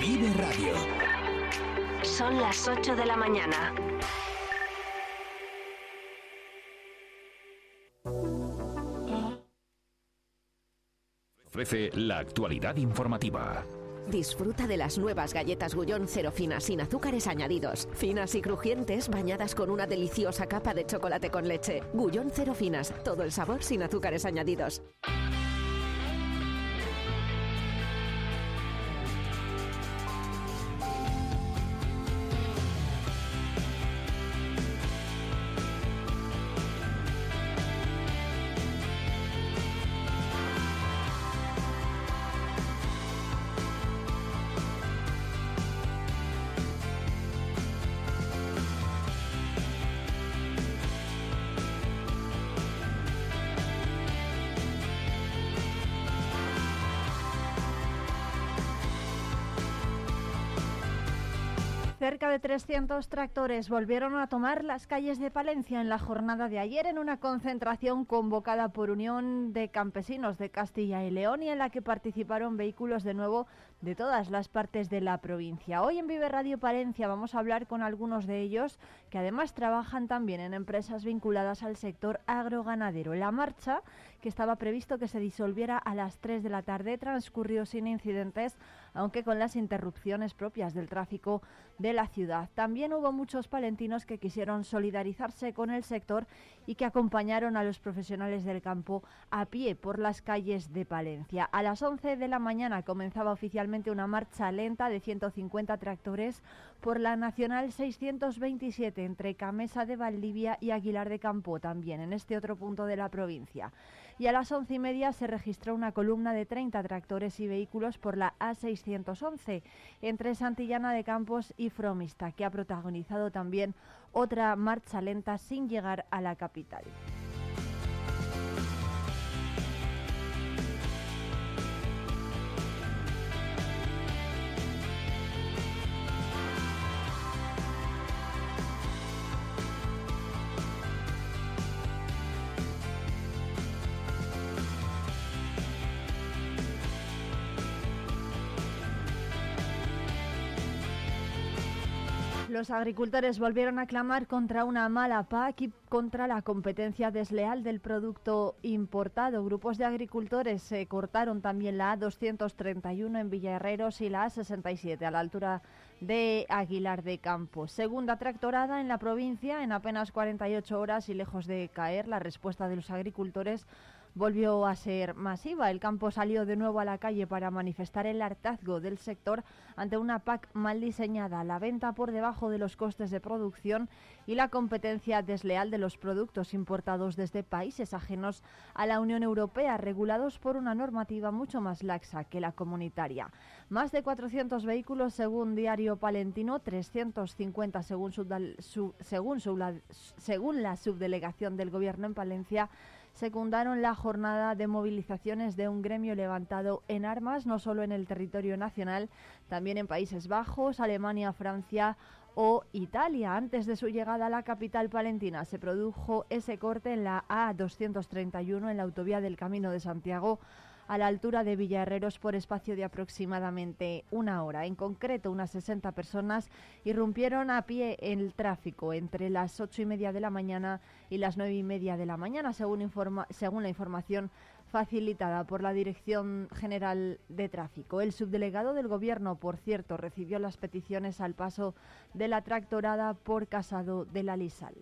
Vive Radio. Son las 8 de la mañana. Ofrece la actualidad informativa. Disfruta de las nuevas galletas Gullón cero finas sin azúcares añadidos. Finas y crujientes bañadas con una deliciosa capa de chocolate con leche. Gullón cero finas, todo el sabor sin azúcares añadidos. 300 tractores volvieron a tomar las calles de Palencia en la jornada de ayer en una concentración convocada por Unión de Campesinos de Castilla y León y en la que participaron vehículos de nuevo de todas las partes de la provincia. Hoy en Vive Radio Palencia vamos a hablar con algunos de ellos que además trabajan también en empresas vinculadas al sector agroganadero. La marcha, que estaba previsto que se disolviera a las 3 de la tarde, transcurrió sin incidentes, aunque con las interrupciones propias del tráfico de la ciudad. También hubo muchos palentinos que quisieron solidarizarse con el sector y que acompañaron a los profesionales del campo a pie por las calles de Palencia. A las 11 de la mañana comenzaba oficialmente una marcha lenta de 150 tractores por la Nacional 627 entre Camesa de Valdivia y Aguilar de Campo, también en este otro punto de la provincia y a las once y media se registró una columna de 30 tractores y vehículos por la A611 entre Santillana de Campos y Fromista, que ha protagonizado también otra marcha lenta sin llegar a la capital. Los agricultores volvieron a clamar contra una mala PAC y contra la competencia desleal del producto importado. Grupos de agricultores se cortaron también la A231 en Villaherreros y la A67 a la altura de Aguilar de Campos. Segunda tractorada en la provincia en apenas 48 horas y lejos de caer la respuesta de los agricultores volvió a ser masiva. El campo salió de nuevo a la calle para manifestar el hartazgo del sector ante una PAC mal diseñada, la venta por debajo de los costes de producción y la competencia desleal de los productos importados desde países ajenos a la Unión Europea, regulados por una normativa mucho más laxa que la comunitaria. Más de 400 vehículos según Diario Palentino, 350 según, según, según la subdelegación del Gobierno en Palencia, secundaron la jornada de movilizaciones de un gremio levantado en armas, no solo en el territorio nacional, también en Países Bajos, Alemania, Francia o Italia. Antes de su llegada a la capital palentina se produjo ese corte en la A231 en la autovía del Camino de Santiago a la altura de Villaherreros por espacio de aproximadamente una hora. En concreto, unas 60 personas irrumpieron a pie en el tráfico entre las ocho y media de la mañana y las nueve y media de la mañana, según, informa, según la información facilitada por la Dirección General de Tráfico. El subdelegado del Gobierno, por cierto, recibió las peticiones al paso de la tractorada por Casado de la Lisal.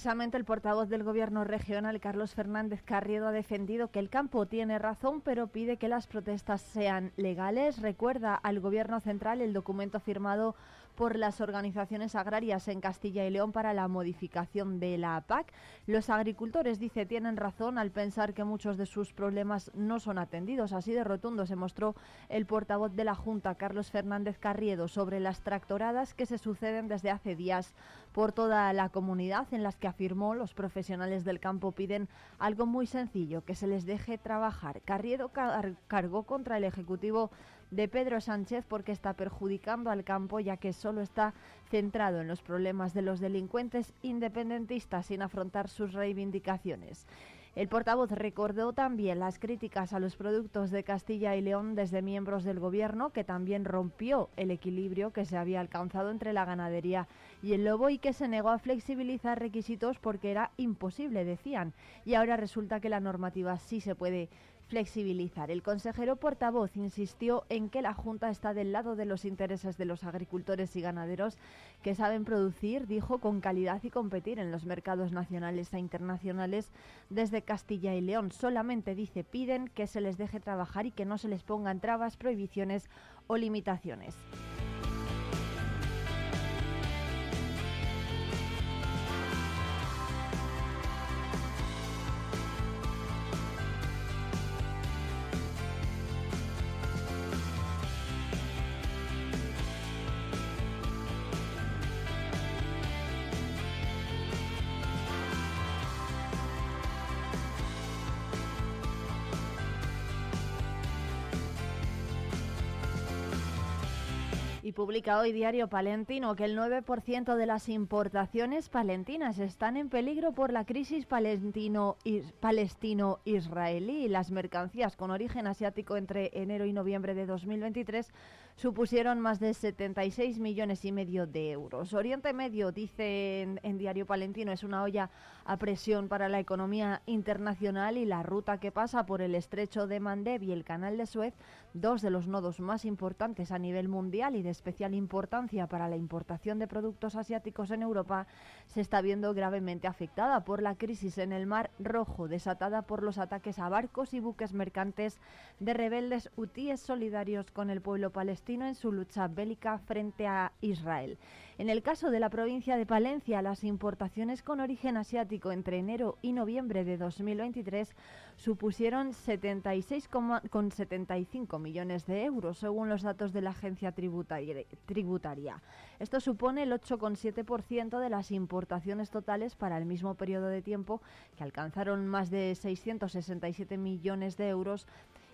Precisamente el portavoz del Gobierno regional, Carlos Fernández Carriedo, ha defendido que el campo tiene razón, pero pide que las protestas sean legales. Recuerda al Gobierno central el documento firmado por las organizaciones agrarias en Castilla y León para la modificación de la PAC. Los agricultores, dice, tienen razón al pensar que muchos de sus problemas no son atendidos. Así de rotundo se mostró el portavoz de la Junta, Carlos Fernández Carriedo, sobre las tractoradas que se suceden desde hace días por toda la comunidad en las que afirmó los profesionales del campo piden algo muy sencillo, que se les deje trabajar. Carriedo cargó contra el Ejecutivo de Pedro Sánchez porque está perjudicando al campo ya que solo está centrado en los problemas de los delincuentes independentistas sin afrontar sus reivindicaciones. El portavoz recordó también las críticas a los productos de Castilla y León desde miembros del Gobierno, que también rompió el equilibrio que se había alcanzado entre la ganadería y el lobo y que se negó a flexibilizar requisitos porque era imposible, decían. Y ahora resulta que la normativa sí se puede flexibilizar. El consejero portavoz insistió en que la Junta está del lado de los intereses de los agricultores y ganaderos que saben producir, dijo, con calidad y competir en los mercados nacionales e internacionales desde Castilla y León. Solamente, dice, piden que se les deje trabajar y que no se les pongan trabas, prohibiciones o limitaciones. Publica hoy Diario Palentino que el 9% de las importaciones palentinas están en peligro por la crisis palestino-israelí. Las mercancías con origen asiático entre enero y noviembre de 2023 supusieron más de 76 millones y medio de euros. Oriente Medio, dice en, Diario Palentino, es una olla a presión para la economía internacional y la ruta que pasa por el estrecho de Mandeb y el canal de Suez, dos de los nodos más importantes a nivel mundial y de especial importancia para la importación de productos asiáticos en Europa, se está viendo gravemente afectada por la crisis en el Mar Rojo, desatada por los ataques a barcos y buques mercantes de rebeldes hutíes solidarios con el pueblo palestino en su lucha bélica frente a Israel. En el caso de la provincia de Palencia, las importaciones con origen asiático entre enero y noviembre de 2023 supusieron 76,75 millones de euros, según los datos de la agencia tributaria. Esto supone el 8,7% de las importaciones totales para el mismo periodo de tiempo, que alcanzaron más de 667 millones de euros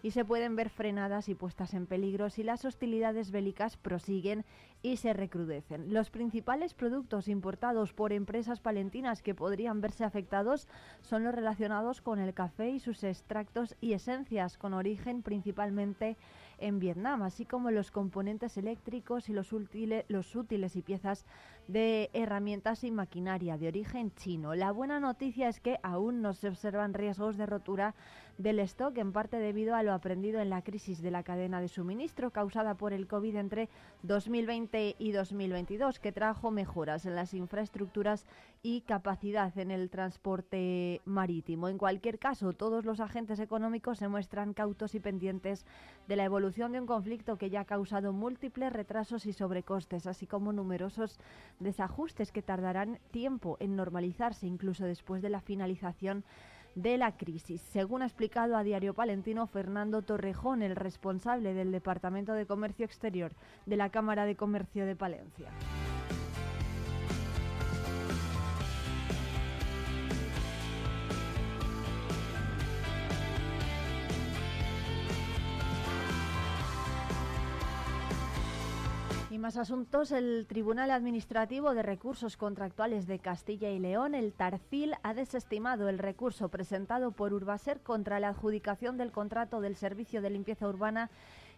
y se pueden ver frenadas y puestas en peligro si las hostilidades bélicas prosiguen y se recrudecen. Los principales productos importados por empresas palentinas que podrían verse afectados son los relacionados con el café y sus extractos y esencias, con origen principalmente en Vietnam, así como los componentes eléctricos y los útiles, los útiles y piezas de herramientas y maquinaria de origen chino. La buena noticia es que aún no se observan riesgos de rotura del stock, en parte debido a lo aprendido en la crisis de la cadena de suministro causada por el COVID entre 2020 y 2022, que trajo mejoras en las infraestructuras y capacidad en el transporte marítimo. En cualquier caso, todos los agentes económicos se muestran cautos y pendientes de la evolución de un conflicto que ya ha causado múltiples retrasos y sobrecostes, así como numerosos desajustes que tardarán tiempo en normalizarse, incluso después de la finalización de la crisis. Según ha explicado a Diario Palentino Fernando Torrejón, el responsable del Departamento de Comercio Exterior de la Cámara de Comercio de Palencia. Más asuntos, el Tribunal Administrativo de Recursos Contractuales de Castilla y León, el Tarcil, ha desestimado el recurso presentado por Urbaser contra la adjudicación del contrato del Servicio de Limpieza Urbana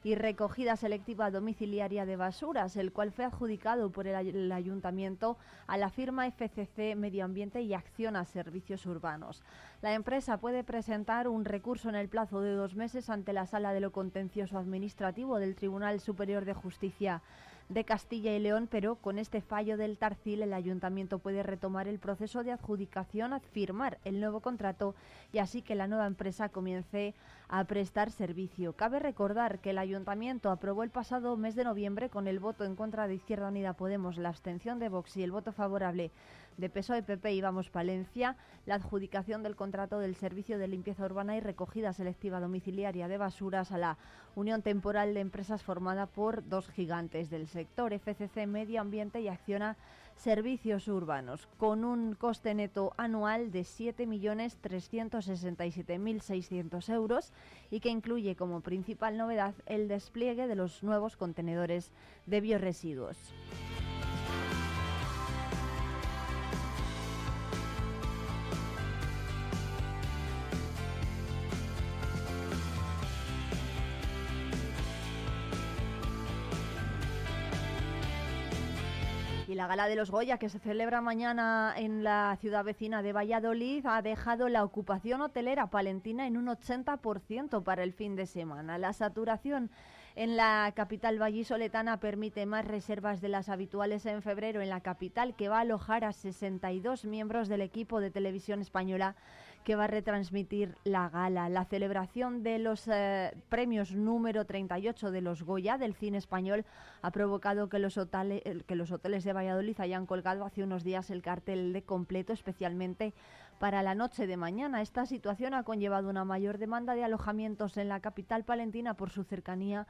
y recogida selectiva domiciliaria de basuras, el cual fue adjudicado por el, ayuntamiento a la firma FCC Medio Ambiente y Acción a Servicios Urbanos. La empresa puede presentar un recurso en el plazo de dos meses ante la Sala de lo Contencioso Administrativo del Tribunal Superior de Justicia de Castilla y León, pero con este fallo del Tarcil el ayuntamiento puede retomar el proceso de adjudicación, firmar el nuevo contrato y así que la nueva empresa comience a prestar servicio. Cabe recordar que el ayuntamiento aprobó el pasado mes de noviembre con el voto en contra de Izquierda Unida Podemos, la abstención de Vox y el voto favorable de PSOE, PP y Vamos Palencia, la adjudicación del contrato del servicio de limpieza urbana y recogida selectiva domiciliaria de basuras a la unión temporal de empresas formada por dos gigantes del sector, FCC Medio Ambiente y Acciona Servicios Urbanos, con un coste neto anual de 7.367.600 euros y que incluye como principal novedad el despliegue de los nuevos contenedores de bioresiduos. Gala de los Goya, que se celebra mañana en la ciudad vecina de Valladolid, ha dejado la ocupación hotelera palentina en un 80% para el fin de semana. La saturación en la capital vallisoletana permite más reservas de las habituales en febrero en la capital, que va a alojar a 62 miembros del equipo de televisión española que va a retransmitir la gala. La celebración de los eh, premios número 38 de los Goya del cine español ha provocado que los, que los hoteles de Valladolid hayan colgado hace unos días el cartel de completo, especialmente para la noche de mañana. Esta situación ha conllevado una mayor demanda de alojamientos en la capital palentina por su cercanía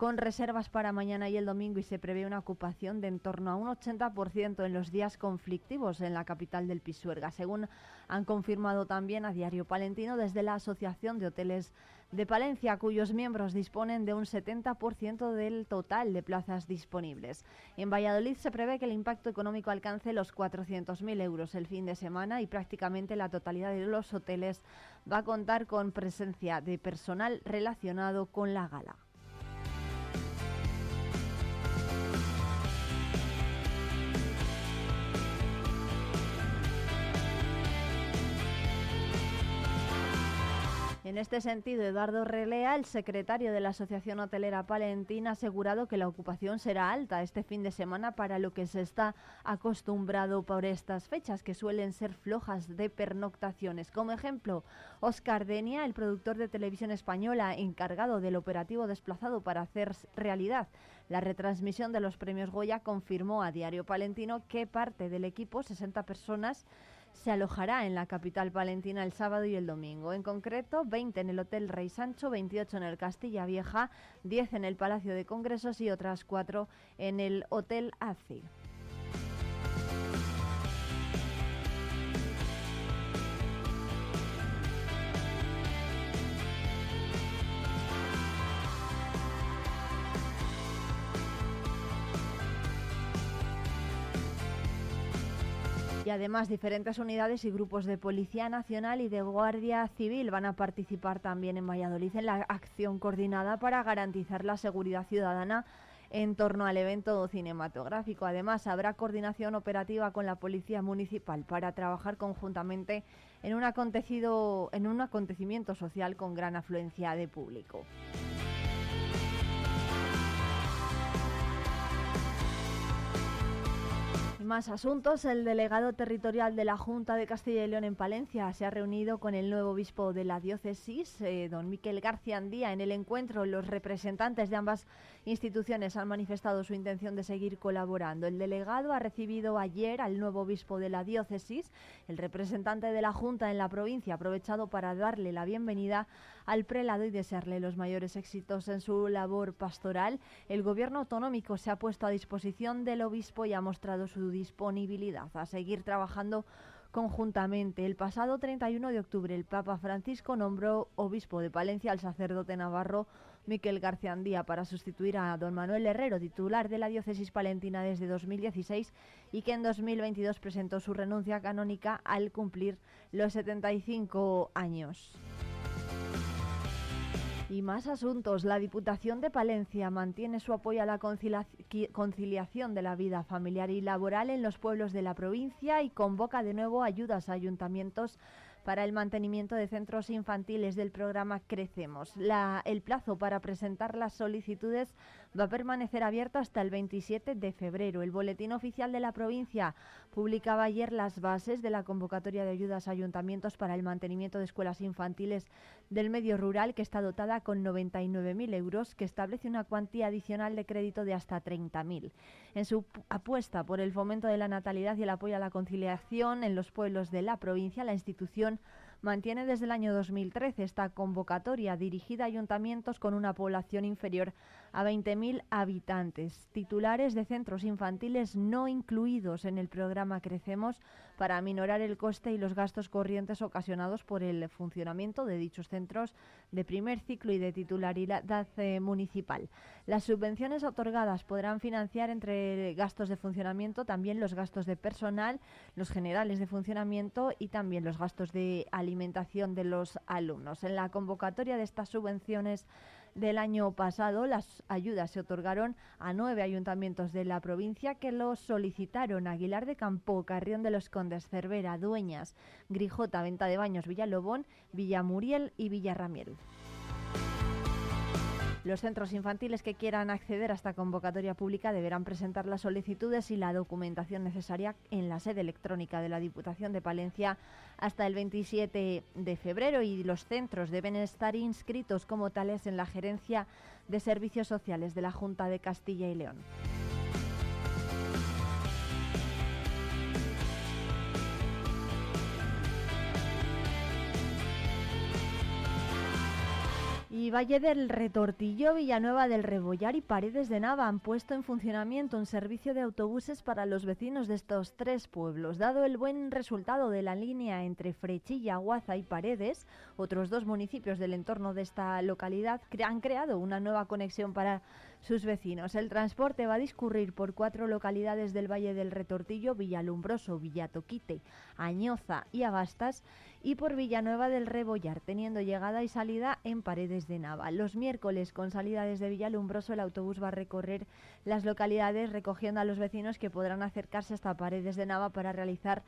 con reservas para mañana y el domingo y se prevé una ocupación de en torno a un 80% en los días conflictivos en la capital del Pisuerga, según han confirmado también a Diario Palentino desde la Asociación de Hoteles de Palencia, cuyos miembros disponen de un 70% del total de plazas disponibles. En Valladolid se prevé que el impacto económico alcance los 400.000 euros el fin de semana y prácticamente la totalidad de los hoteles va a contar con presencia de personal relacionado con la gala. En este sentido, Eduardo Relea, el secretario de la Asociación Hotelera Palentina, ha asegurado que la ocupación será alta este fin de semana para lo que se está acostumbrado por estas fechas, que suelen ser flojas de pernoctaciones. Como ejemplo, Oscar Denia, el productor de televisión española encargado del operativo desplazado para hacer realidad la retransmisión de los premios Goya, confirmó a Diario Palentino que parte del equipo, 60 personas, se alojará en la capital palentina el sábado y el domingo. En concreto, 20 en el Hotel Rey Sancho, 28 en el Castilla Vieja, 10 en el Palacio de Congresos y otras 4 en el Hotel ACI. Y además diferentes unidades y grupos de Policía Nacional y de Guardia Civil van a participar también en Valladolid en la acción coordinada para garantizar la seguridad ciudadana en torno al evento cinematográfico. Además, habrá coordinación operativa con la Policía Municipal para trabajar conjuntamente en un, acontecido, en un acontecimiento social con gran afluencia de público. Más asuntos. El delegado territorial de la Junta de Castilla y León en Palencia se ha reunido con el nuevo obispo de la diócesis, eh, don Miquel García Andía. En el encuentro, los representantes de ambas instituciones han manifestado su intención de seguir colaborando. El delegado ha recibido ayer al nuevo obispo de la diócesis. El representante de la Junta en la provincia ha aprovechado para darle la bienvenida al prelado y desearle los mayores éxitos en su labor pastoral. El gobierno autonómico se ha puesto a disposición del obispo y ha mostrado su disponibilidad a seguir trabajando conjuntamente. El pasado 31 de octubre el Papa Francisco nombró obispo de Palencia al sacerdote navarro Miquel García Andía para sustituir a don Manuel Herrero, titular de la diócesis palentina desde 2016 y que en 2022 presentó su renuncia canónica al cumplir los 75 años. Y más asuntos. La Diputación de Palencia mantiene su apoyo a la conciliación de la vida familiar y laboral en los pueblos de la provincia y convoca de nuevo ayudas a ayuntamientos para el mantenimiento de centros infantiles del programa Crecemos. el plazo para presentar las solicitudes va a permanecer abierto hasta el 27 de febrero. El Boletín Oficial de la provincia publicaba ayer las bases de la convocatoria de ayudas a ayuntamientos para el mantenimiento de escuelas infantiles del medio rural, que está dotada con 99.000 euros, que establece una cuantía adicional de crédito de hasta 30.000. En su apuesta por el fomento de la natalidad y el apoyo a la conciliación en los pueblos de la provincia, la institución mantiene desde el año 2013 esta convocatoria dirigida a ayuntamientos con una población inferior a 20.000 habitantes, titulares de centros infantiles no incluidos en el programa Crecemos para aminorar el coste y los gastos corrientes ocasionados por el funcionamiento de dichos centros de primer ciclo y de titularidad eh, municipal. Las subvenciones otorgadas podrán financiar entre gastos de funcionamiento también los gastos de personal, los generales de funcionamiento y también los gastos de alimentación de los alumnos. En la convocatoria de estas subvenciones del año pasado, las ayudas se otorgaron a nueve ayuntamientos de la provincia que los solicitaron. Aguilar de Campo, Carrión de los Condes, Cervera, Dueñas, Grijota, Venta de Baños, Villalobón, Villamuriel y Villarramiel. Los centros infantiles que quieran acceder a esta convocatoria pública deberán presentar las solicitudes y la documentación necesaria en la sede electrónica de la Diputación de Palencia hasta el 27 de febrero y los centros deben estar inscritos como tales en la Gerencia de Servicios Sociales de la Junta de Castilla y León. Y Valle del Retortillo, Villanueva del Rebollar y Paredes de Nava han puesto en funcionamiento un servicio de autobuses para los vecinos de estos tres pueblos. Dado el buen resultado de la línea entre Frechilla, Guaza y Paredes, otros dos municipios del entorno de esta localidad han creado una nueva conexión para sus vecinos. El transporte va a discurrir por cuatro localidades del Valle del Retortillo, Villalumbroso, Villatoquite, Añoza y Abastas, y por Villanueva del Rebollar, teniendo llegada y salida en Paredes de Nava. Los miércoles, con salida desde Villalumbroso, el autobús va a recorrer las localidades recogiendo a los vecinos que podrán acercarse hasta Paredes de Nava para realizar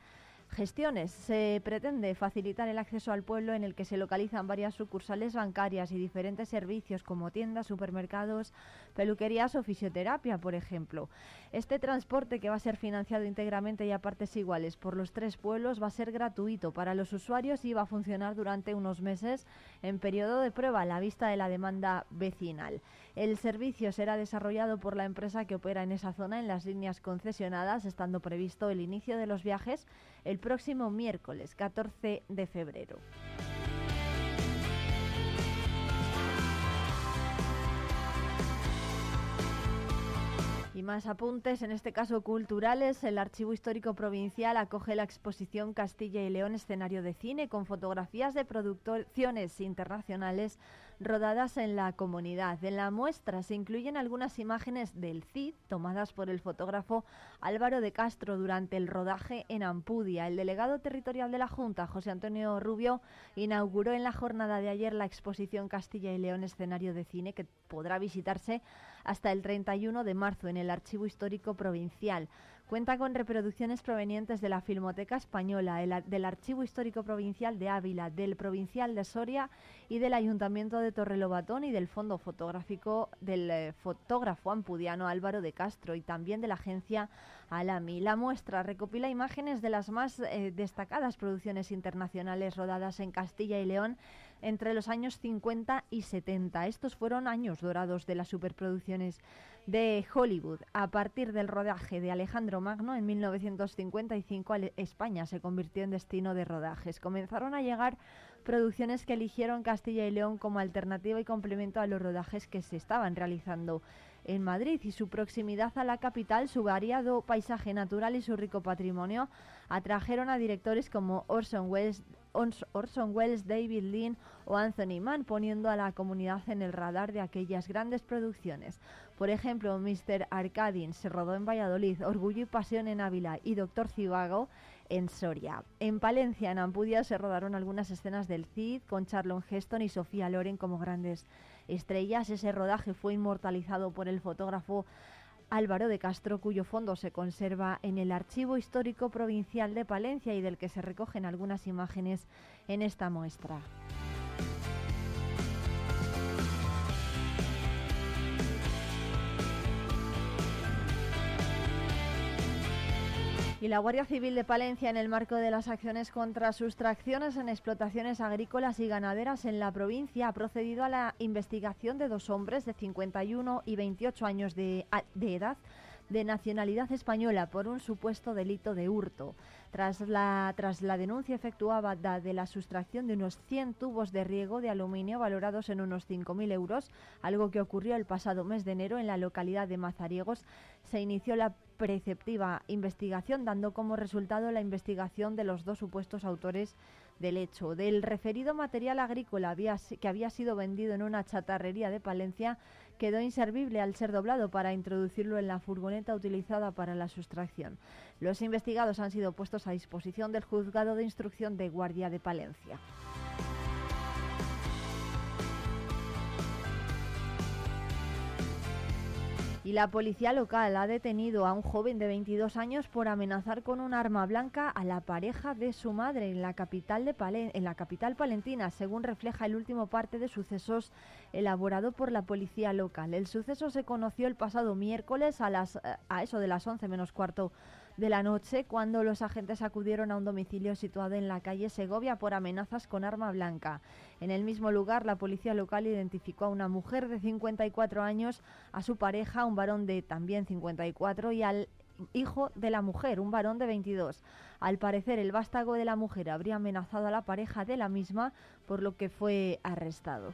gestiones. Se pretende facilitar el acceso al pueblo en el que se localizan varias sucursales bancarias y diferentes servicios como tiendas, supermercados, peluquerías o fisioterapia, por ejemplo. Este transporte que va a ser financiado íntegramente y a partes iguales por los tres pueblos va a ser gratuito para los usuarios y va a funcionar durante unos meses en periodo de prueba a la vista de la demanda vecinal. El servicio será desarrollado por la empresa que opera en esa zona en las líneas concesionadas, estando previsto el inicio de los viajes el próximo miércoles 14 de febrero. Y más apuntes, en este caso culturales. El Archivo Histórico Provincial acoge la exposición Castilla y León, escenario de cine, con fotografías de producciones internacionales rodadas en la comunidad. En la muestra se incluyen algunas imágenes del CID tomadas por el fotógrafo Álvaro de Castro durante el rodaje en Ampudia. El delegado territorial de la Junta, José Antonio Rubio, inauguró en la jornada de ayer la exposición Castilla y León escenario de cine que podrá visitarse hasta el 31 de marzo en el Archivo Histórico Provincial. Cuenta con reproducciones provenientes de la Filmoteca Española, del Archivo Histórico Provincial de Ávila, del Provincial de Soria y del Ayuntamiento de Torrelobatón y del Fondo Fotográfico del eh, fotógrafo ampudiano Álvaro de Castro y también de la agencia Alami. La muestra recopila imágenes de las más eh, destacadas producciones internacionales rodadas en Castilla y León entre los años 50 y 70. Estos fueron años dorados de las superproducciones de Hollywood. A partir del rodaje de Alejandro Magno en 1955, España se convirtió en destino de rodajes. Comenzaron a llegar producciones que eligieron Castilla y León como alternativa y complemento a los rodajes que se estaban realizando en Madrid y su proximidad a la capital, su variado paisaje natural y su rico patrimonio atrajeron a directores como Orson Welles, Orson Welles, David Lean o Anthony Mann, poniendo a la comunidad en el radar de aquellas grandes producciones. Por ejemplo, Mr. Arcadin se rodó en Valladolid, Orgullo y Pasión en Ávila y Doctor Cibago en Soria. En Palencia, en Ampudia, se rodaron algunas escenas del Cid con Charlon Heston y Sofía Loren como grandes estrellas. Ese rodaje fue inmortalizado por el fotógrafo Álvaro de Castro, cuyo fondo se conserva en el Archivo Histórico Provincial de Palencia y del que se recogen algunas imágenes en esta muestra. Y la Guardia Civil de Palencia, en el marco de las acciones contra sustracciones en explotaciones agrícolas y ganaderas en la provincia, ha procedido a la investigación de dos hombres de 51 y 28 años de, de edad de nacionalidad española por un supuesto delito de hurto. Tras la, tras la denuncia efectuada de la sustracción de unos 100 tubos de riego de aluminio valorados en unos 5.000 euros, algo que ocurrió el pasado mes de enero en la localidad de Mazariegos, se inició la preceptiva investigación, dando como resultado la investigación de los dos supuestos autores del hecho. Del referido material agrícola que había sido vendido en una chatarrería de Palencia, quedó inservible al ser doblado para introducirlo en la furgoneta utilizada para la sustracción. Los investigados han sido puestos a disposición del juzgado de instrucción de Guardia de Palencia. Y la policía local ha detenido a un joven de 22 años por amenazar con un arma blanca a la pareja de su madre en la capital, de en la capital palentina, según refleja el último parte de sucesos elaborado por la policía local. El suceso se conoció el pasado miércoles a, las, a eso de las 11 menos cuarto de la noche cuando los agentes acudieron a un domicilio situado en la calle Segovia por amenazas con arma blanca. En el mismo lugar, la policía local identificó a una mujer de 54 años, a su pareja, un varón de también 54 y al hijo de la mujer, un varón de 22. Al parecer, el vástago de la mujer habría amenazado a la pareja de la misma, por lo que fue arrestado.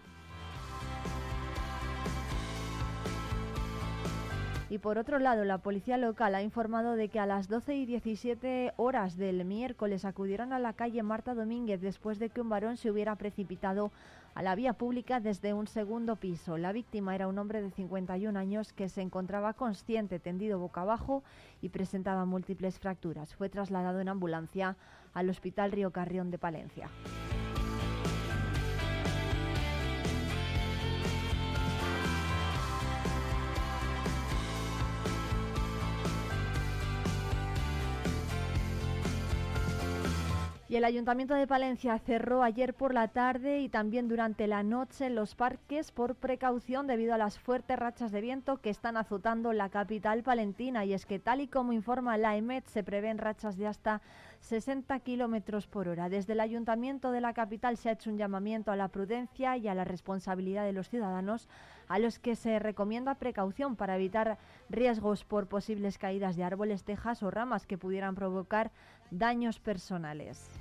Y por otro lado, la policía local ha informado de que a las 12 y 17 horas del miércoles acudieron a la calle Marta Domínguez después de que un varón se hubiera precipitado a la vía pública desde un segundo piso. La víctima era un hombre de 51 años que se encontraba consciente, tendido boca abajo y presentaba múltiples fracturas. Fue trasladado en ambulancia al Hospital Río Carrión de Palencia. Y el Ayuntamiento de Palencia cerró ayer por la tarde y también durante la noche los parques por precaución debido a las fuertes rachas de viento que están azotando la capital palentina. Y es que, tal y como informa la EMET, se prevén rachas de hasta 60 kilómetros por hora. Desde el Ayuntamiento de la capital se ha hecho un llamamiento a la prudencia y a la responsabilidad de los ciudadanos, a los que se recomienda precaución para evitar riesgos por posibles caídas de árboles, tejas o ramas que pudieran provocar daños personales.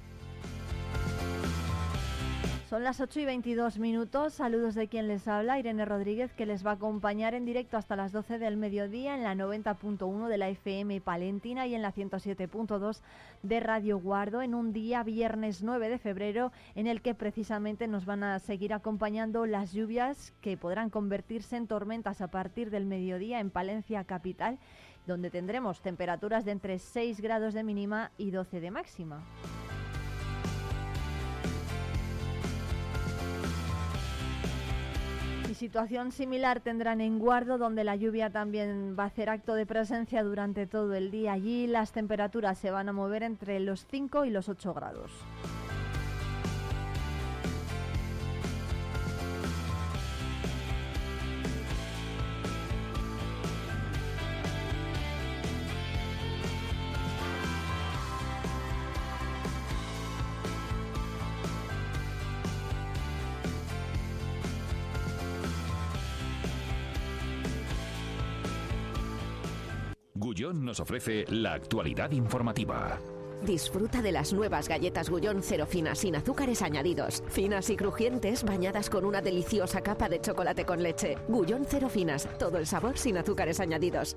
Son las 8 y 22 minutos. Saludos de quien les habla, Irene Rodríguez, que les va a acompañar en directo hasta las 12 del mediodía en la 90.1 de la FM Palentina y en la 107.2 de Radio Guardo en un día viernes 9 de febrero en el que precisamente nos van a seguir acompañando las lluvias que podrán convertirse en tormentas a partir del mediodía en Palencia capital, donde tendremos temperaturas de entre 6 grados de mínima y 12 de máxima. Situación similar tendrán en Guardo, donde la lluvia también va a hacer acto de presencia durante todo el día. Allí las temperaturas se van a mover entre los 5 y los 8 grados. Nos ofrece la actualidad informativa. Disfruta de las nuevas galletas Gullón cero finas sin azúcares añadidos. Finas y crujientes bañadas con una deliciosa capa de chocolate con leche. Gullón cero finas, todo el sabor sin azúcares añadidos.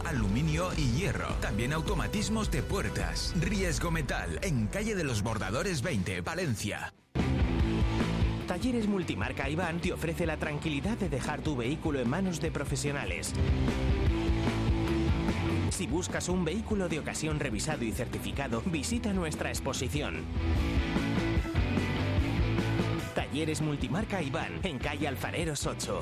aluminio y hierro. También automatismos de puertas. Riesgo Metal, en calle de los Bordadores 20, Valencia. Talleres Multimarca Iván te ofrece la tranquilidad de dejar tu vehículo en manos de profesionales. Si buscas un vehículo de ocasión revisado y certificado, visita nuestra exposición. Talleres Multimarca Iván, en calle Alfareros 8.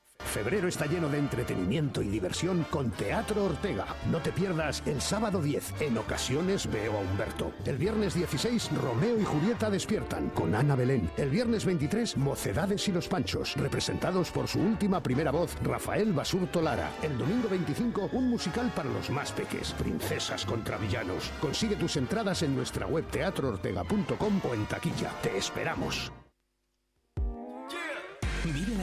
Febrero está lleno de entretenimiento y diversión con Teatro Ortega. No te pierdas el sábado 10, en ocasiones veo a Humberto. El viernes 16, Romeo y Julieta despiertan con Ana Belén. El viernes 23, Mocedades y los Panchos, representados por su última primera voz, Rafael Basurto Lara. El domingo 25, un musical para los más peques, Princesas contra Villanos. Consigue tus entradas en nuestra web teatroortega.com o en taquilla. Te esperamos.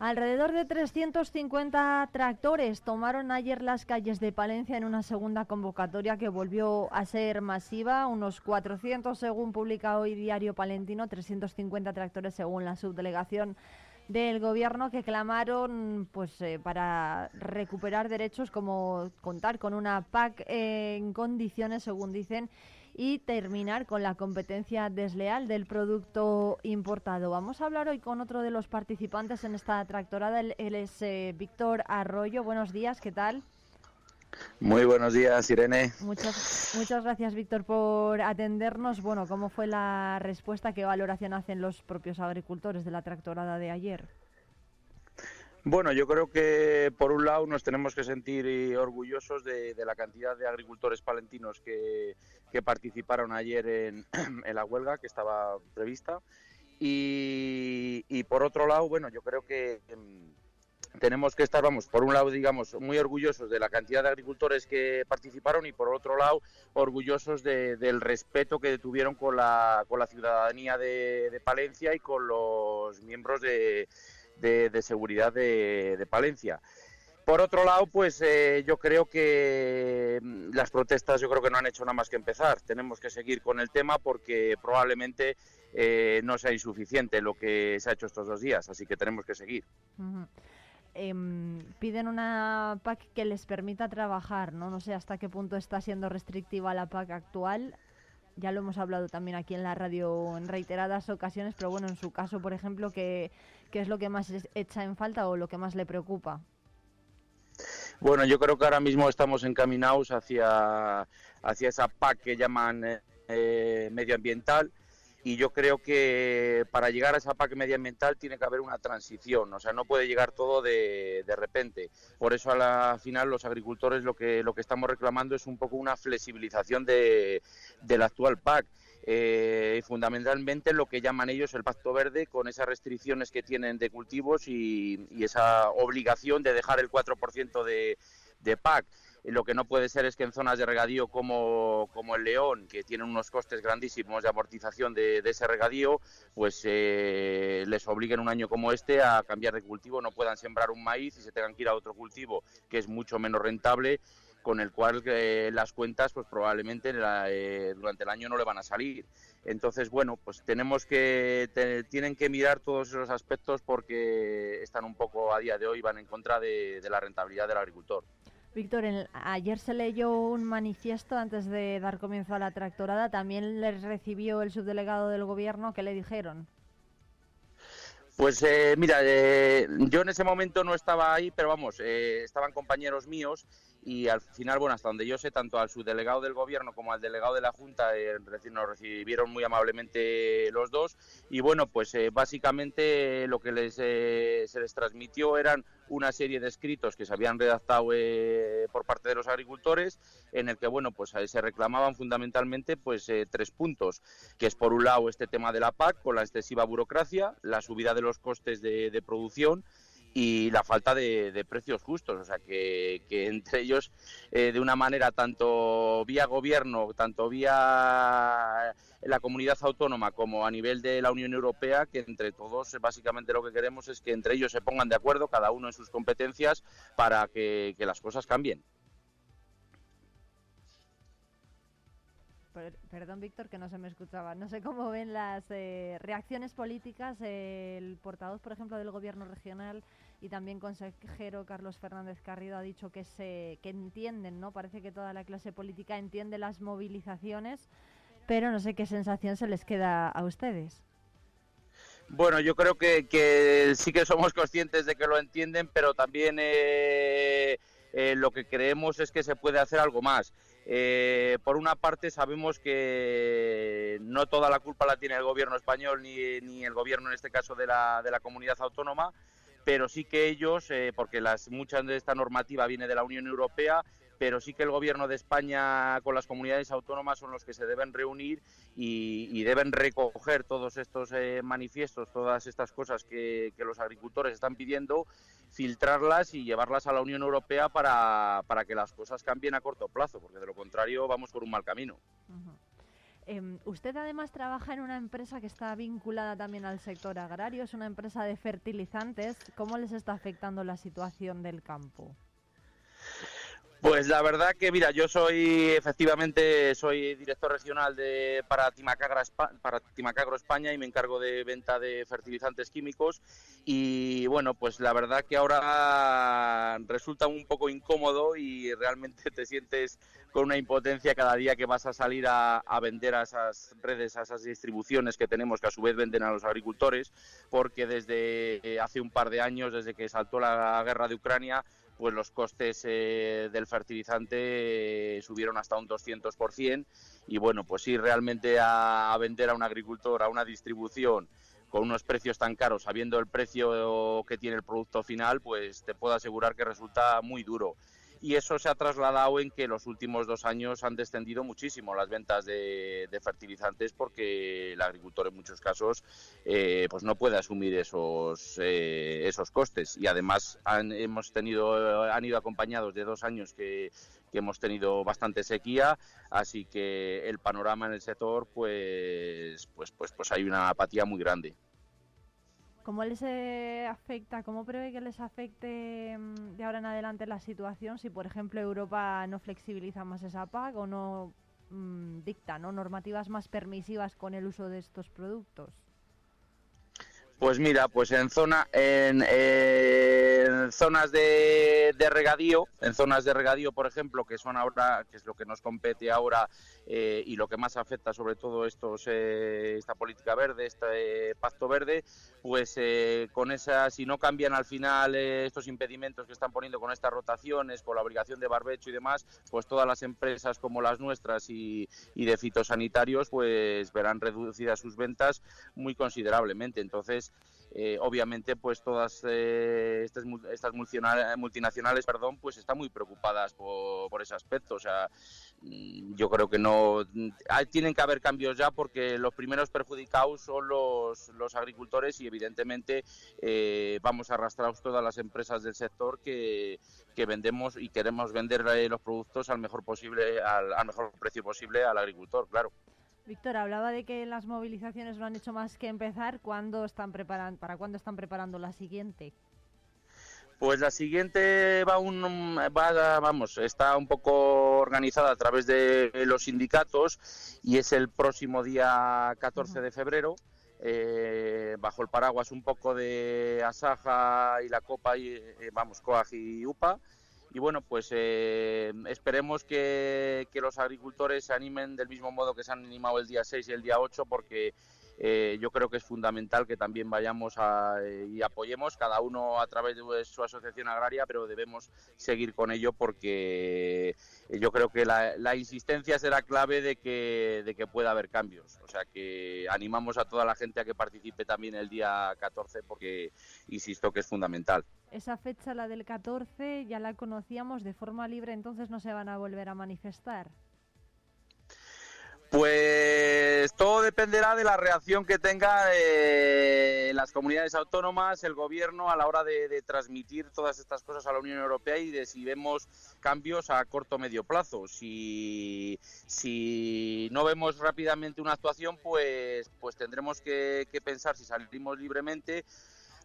Alrededor de 350 tractores tomaron ayer las calles de Palencia en una segunda convocatoria que volvió a ser masiva. Unos 400 según publica hoy Diario Palentino, 350 tractores según la subdelegación del gobierno que clamaron pues eh, para recuperar derechos como contar con una PAC en condiciones según dicen y terminar con la competencia desleal del producto importado. Vamos a hablar hoy con otro de los participantes en esta tractorada, él, es eh, Víctor Arroyo. Buenos días, ¿qué tal? Muy buenos días, Irene. Muchas, muchas gracias, Víctor, por atendernos. Bueno, ¿cómo fue la respuesta? ¿Qué valoración hacen los propios agricultores de la tractorada de ayer? Bueno, yo creo que por un lado nos tenemos que sentir orgullosos de, la cantidad de agricultores palentinos que, participaron ayer en, la huelga que estaba prevista. Y, por otro lado, bueno, yo creo que em, tenemos que estar, vamos, por un lado, digamos, muy orgullosos de la cantidad de agricultores que participaron y por otro lado, orgullosos del respeto que tuvieron con la, con la ciudadanía de Palencia y con los miembros de de, seguridad de, Palencia. Por otro lado, pues eh, yo creo que mm, las protestas yo creo que no han hecho nada más que empezar. Tenemos que seguir con el tema porque probablemente eh, no sea insuficiente lo que se ha hecho estos dos días, así que tenemos que seguir. Em, piden una PAC que les permita trabajar, ¿no? No sé hasta qué punto está siendo restrictiva la PAC actual. Ya lo hemos hablado también aquí en la radio en reiteradas ocasiones, pero bueno, en su caso, por ejemplo, que ¿Qué es lo que más echa en falta o lo que más le preocupa? Bueno, yo creo que ahora mismo estamos encaminados hacia, hacia esa PAC que llaman eh, medioambiental y yo creo que para llegar a esa PAC medioambiental tiene que haber una transición, o sea, no puede llegar todo de, de repente. Por eso a la final los agricultores lo que, lo que estamos reclamando es un poco una flexibilización de, de la actual PAC eh, fundamentalmente lo que llaman ellos el Pacto Verde, con esas restricciones que tienen de cultivos y, esa obligación de dejar el 4% de, de PAC. Lo que no puede ser es que en zonas de regadío como, como el León, que tienen unos costes grandísimos de amortización de, ese regadío, pues eh, les obliguen un año como este a cambiar de cultivo, no puedan sembrar un maíz y se tengan que ir a otro cultivo que es mucho menos rentable con el cual eh, las cuentas pues probablemente eh, durante el año no le van a salir. Entonces, bueno, pues tenemos que tienen que mirar todos esos aspectos porque están un poco a día de hoy van en contra de, la rentabilidad del agricultor. Víctor, ayer se leyó un manifiesto antes de dar comienzo a la tractorada. También les recibió el subdelegado del gobierno. ¿Qué le dijeron? Pues eh, mira, eh, yo en ese momento no estaba ahí, pero vamos, eh, estaban compañeros míos y al final, bueno, hasta donde yo sé, tanto al subdelegado del gobierno como al delegado de la Junta eh, nos recibieron muy amablemente los dos. Y bueno, pues eh, básicamente lo que les, eh, se les transmitió eran una serie de escritos que se habían redactado por parte de los agricultores en el que, bueno, pues se reclamaban fundamentalmente pues tres puntos, que es por un lado este tema de la PAC con la excesiva burocracia, la subida de los costes de, de producción y la falta de, precios justos. O sea, que, entre ellos, eh, de una manera tanto vía gobierno, tanto vía la comunidad autónoma como a nivel de la Unión Europea, que entre todos básicamente lo que queremos es que entre ellos se pongan de acuerdo, cada uno en sus competencias, para que, las cosas cambien. Perdón, Víctor, que no se me escuchaba. No sé cómo ven las eh, reacciones políticas. el portavoz, por ejemplo, del Gobierno regional y también consejero Carlos Fernández Carrido ha dicho que se que entienden, ¿no? Parece que toda la clase política entiende las movilizaciones, pero no sé qué sensación se les queda a ustedes. Bueno, yo creo que, sí que somos conscientes de que lo entienden, pero también eh, eh, lo que creemos es que se puede hacer algo más. Eh, por una parte, sabemos que no toda la culpa la tiene el gobierno español ni, ni el gobierno, en este caso, de la, de la comunidad autónoma, pero sí que ellos, eh, porque las, mucha de esta normativa viene de la Unión Europea, pero sí que el gobierno de España con las comunidades autónomas son los que se deben reunir y, deben recoger todos estos eh, manifiestos, todas estas cosas que, los agricultores están pidiendo, filtrarlas y llevarlas a la Unión Europea para, que las cosas cambien a corto plazo, porque de lo contrario vamos por un mal camino. Em, usted además trabaja en una empresa que está vinculada también al sector agrario, es una empresa de fertilizantes. ¿Cómo les está afectando la situación del campo? Pues la verdad que, mira, yo soy, efectivamente, soy director regional de, para, para Timacagro España y me encargo de venta de fertilizantes químicos. Y, bueno, pues la verdad que ahora resulta un poco incómodo y realmente te sientes con una impotencia cada día que vas a salir a, vender a esas redes, a esas distribuciones que tenemos que a su vez venden a los agricultores, porque desde eh, hace un par de años, desde que saltó la guerra de Ucrania, pues los costes eh, del fertilizante eh, subieron hasta un 200% y bueno, pues ir realmente a, vender a un agricultor, a una distribución con unos precios tan caros, sabiendo el precio que tiene el producto final, pues te puedo asegurar que resulta muy duro y eso se ha trasladado en que los últimos dos años han descendido muchísimo las ventas de, fertilizantes porque el agricultor en muchos casos eh, pues no puede asumir esos eh, esos costes. Y además han, hemos tenido han ido acompañados de dos años que, que hemos tenido bastante sequía así que el panorama en el sector pues pues pues pues hay una apatía muy grande ¿Cómo les eh, afecta, cómo prevé que les afecte mm, de ahora en adelante la situación si, por ejemplo, Europa no flexibiliza más esa PAC o no mm, dicta normativas más permisivas con el uso de estos productos? Pues mira, pues en zona en, zonas de, regadío, en zonas de regadío, por ejemplo, que son ahora, que es lo que nos compete ahora eh, y lo que más afecta sobre todo estos eh, esta política verde, este pacto verde, pues eh, con esa, si no cambian al final estos impedimentos que están poniendo con estas rotaciones, con la obligación de barbecho y demás, pues todas las empresas como las nuestras y, y de fitosanitarios, pues verán reducidas sus ventas muy considerablemente. Entonces eh, obviamente pues todas eh, estas, estas multinacionales perdón pues están muy preocupadas por, ese aspecto. O sea mm, yo creo que no tienen que haber cambios ya porque los primeros perjudicados son los, los agricultores y evidentemente eh, vamos a arrastrar todas las empresas del sector que, que vendemos y queremos vender los productos al mejor posible al, al mejor precio posible al agricultor claro Víctor, hablaba de que las movilizaciones no han hecho más que empezar. ¿Cuándo están preparando, ¿Para cuándo están preparando la siguiente? Pues la siguiente va un, va, vamos, está un poco organizada a través de los sindicatos y es el próximo día 14 de febrero. Eh, bajo el paraguas un poco de Asaja y la Copa, y, eh, vamos, Coag y UPA. Y bueno, pues eh, esperemos que, que, los agricultores se animen del mismo modo que se han animado el día 6 y el día 8, porque eh, yo creo que es fundamental que también vayamos a, y apoyemos cada uno a través de su asociación agraria, pero debemos seguir con ello porque yo creo que la, insistencia será clave de que, de que pueda haber cambios. O sea que animamos a toda la gente a que participe también el día 14 porque insisto que es fundamental. Esa fecha, la del 14, ya la conocíamos de forma libre, entonces no se van a volver a manifestar. Pues todo dependerá de la reacción que tenga eh, las comunidades autónomas, el gobierno a la hora de, transmitir todas estas cosas a la Unión Europea y de si vemos cambios a corto o medio plazo. Si, si no vemos rápidamente una actuación, pues, pues tendremos que, que pensar si salimos libremente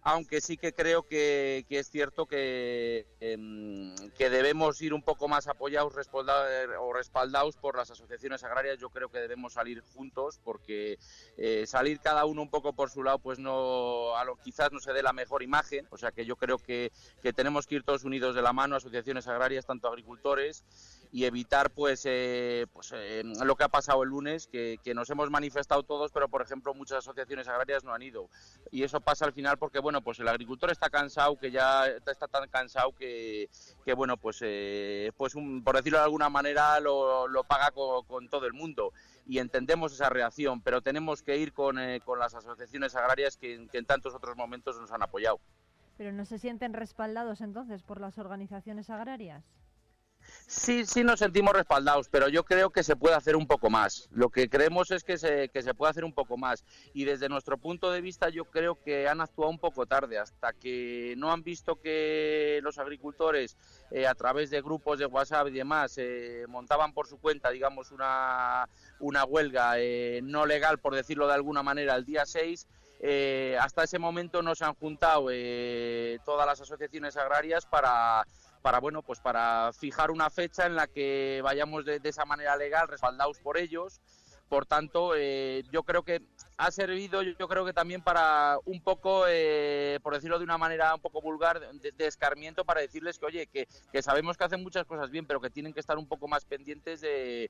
aunque sí que creo que, es cierto que, em, que, debemos ir un poco más apoyados o respaldados por las asociaciones agrarias. Yo creo que debemos salir juntos porque eh, salir cada uno un poco por su lado, pues no, a lo, quizás no se dé la mejor imagen. O sea que yo creo que, que tenemos que ir todos unidos de la mano, asociaciones agrarias, tanto agricultores y evitar pues, eh, pues eh, lo que ha pasado el lunes, que, nos hemos manifestado todos, pero por ejemplo muchas asociaciones agrarias no han ido. Y eso pasa al final porque bueno, pues el agricultor está cansado, que ya está tan cansado que, que bueno, pues, eh, pues por decirlo de alguna manera lo, lo paga con, todo el mundo y entendemos esa reacción, pero tenemos que ir con, con las asociaciones agrarias que, que en tantos otros momentos nos han apoyado. ¿Pero no se sienten respaldados entonces por las organizaciones agrarias? Sí, sí nos sentimos respaldados, pero yo creo que se puede hacer un poco más. Lo que creemos es que se, que se puede hacer un poco más. Y desde nuestro punto de vista yo creo que han actuado un poco tarde, hasta que no han visto que los agricultores eh, a través de grupos de WhatsApp y demás eh, montaban por su cuenta, digamos, una, una huelga eh, no legal, por decirlo de alguna manera, el día 6. hasta ese momento no se han juntado todas las asociaciones agrarias para para bueno pues para fijar una fecha en la que vayamos de, de esa manera legal respaldados por ellos por tanto, eh, yo creo que ha servido, yo creo que también para un poco, eh, por decirlo de una manera un poco vulgar, de, escarmiento para decirles que, oye, que, sabemos que hacen muchas cosas bien, pero que tienen que estar un poco más pendientes de,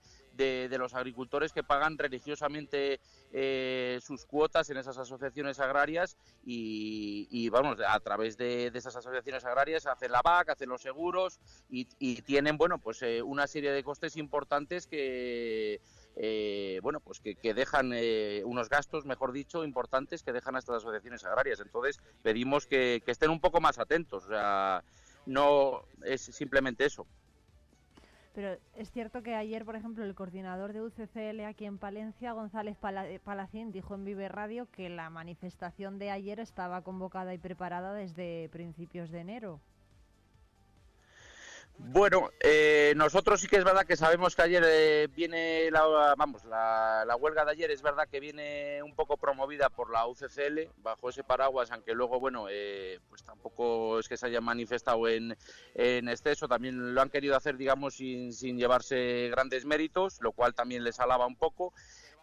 los agricultores que pagan religiosamente eh, sus cuotas en esas asociaciones agrarias y, vamos, a través de, esas asociaciones agrarias hacen la VAC, hacen los seguros y, y tienen, bueno, pues una serie de costes importantes que eh, bueno, pues que, dejan eh, unos gastos, mejor dicho, importantes que dejan a estas asociaciones agrarias. Entonces pedimos que, estén un poco más atentos. O sea, no es simplemente eso. Pero es cierto que ayer, por ejemplo, el coordinador de UCCL aquí en Palencia, González Palacín, dijo en Vive Radio que la manifestación de ayer estaba convocada y preparada desde principios de enero. Bueno, eh, nosotros sí que es verdad que sabemos que ayer eh, viene la, vamos, la, huelga de ayer es verdad que viene un poco promovida por la UCCL bajo ese paraguas, aunque luego bueno, eh, pues tampoco es que se haya manifestado en, en exceso, también lo han querido hacer digamos sin, sin llevarse grandes méritos, lo cual también les alaba un poco.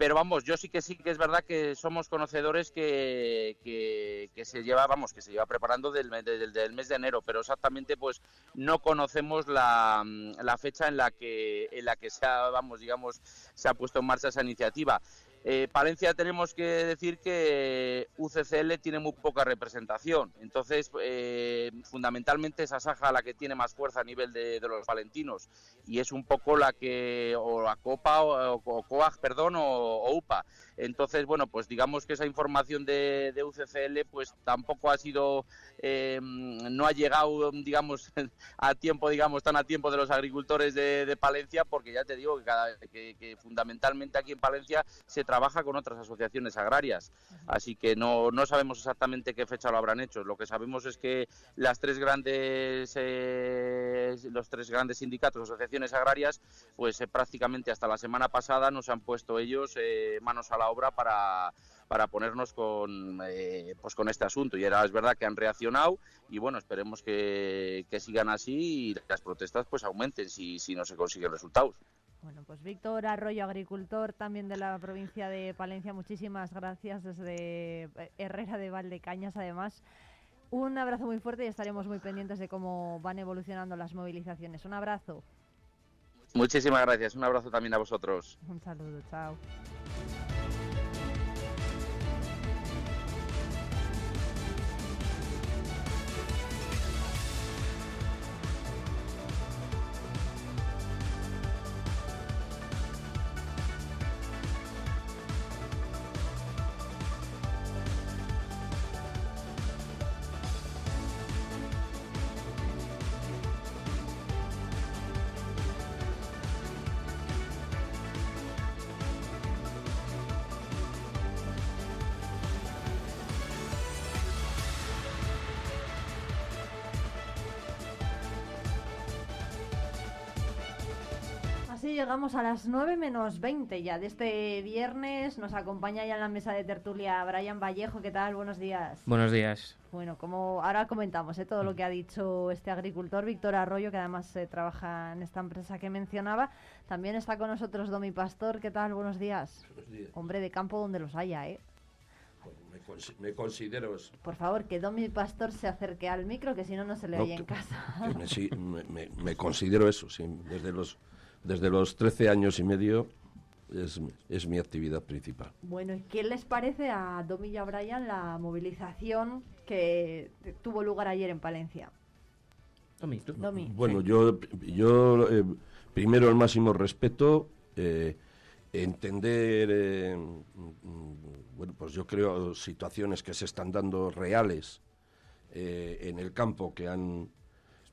Pero vamos, yo sí que sí que es verdad que somos conocedores que, que, se lleva, que se lleva preparando del, del, del, mes de enero, pero exactamente pues no conocemos la, la fecha en la que en la que se vamos, digamos, se ha puesto en marcha esa iniciativa. Eh, Palencia tenemos que decir que UCCL tiene muy poca representación, entonces eh, fundamentalmente es Asaja la que tiene más fuerza a nivel de, los palentinos y es un poco la que, o la Copa, o, COAG, perdón, o, UPA. Entonces, bueno, pues digamos que esa información de, UCCL pues tampoco ha sido, eh, no ha llegado, digamos, a tiempo, digamos, tan a tiempo de los agricultores de, Palencia, porque ya te digo que, cada, que, que fundamentalmente aquí en Palencia se trabaja con otras asociaciones agrarias, así que no, no sabemos exactamente qué fecha lo habrán hecho. Lo que sabemos es que las tres grandes, eh, los tres grandes sindicatos, asociaciones agrarias, pues eh, prácticamente hasta la semana pasada nos han puesto ellos manos a la obra para para ponernos con, eh, pues con este asunto. Y era, es verdad que han reaccionado y bueno, esperemos que, que sigan así y las protestas pues aumenten si, si no se consiguen resultados. Bueno, pues Víctor Arroyo, agricultor también de la provincia de Palencia, muchísimas gracias desde eh, Herrera de Valdecañas, además. Un abrazo muy fuerte y estaremos muy pendientes de cómo van evolucionando las movilizaciones. Un abrazo. Muchísimas gracias. Un abrazo también a vosotros. Un saludo. Chao. Así llegamos a las 9 menos 20 ya de este viernes. Nos acompaña ya en la mesa de tertulia Brian Vallejo. ¿Qué tal? Buenos días. Buenos días. Bueno, como ahora comentamos ¿eh? todo lo que ha dicho este agricultor, Víctor Arroyo, que además eh, trabaja en esta empresa que mencionaba. También está con nosotros Domi Pastor. ¿Qué tal? Buenos días. Buenos días. Hombre de campo donde los haya, ¿eh? Me, consi- me considero. Por favor, que Domi Pastor se acerque al micro, que si no, no se le No, oye en casa. me- me- me considero eso, sí. Desde los, desde los 13 años y medio es, mi- es mi actividad principal. Bueno, ¿y qué les parece a Domi y a Brian la movilización que tuvo lugar ayer en Palencia? Domi, tú. Domi. Bueno, yo, yo eh, primero el máximo respeto, eh, entender, eh, mm, bueno, pues yo creo situaciones que se están dando reales eh, en el campo que han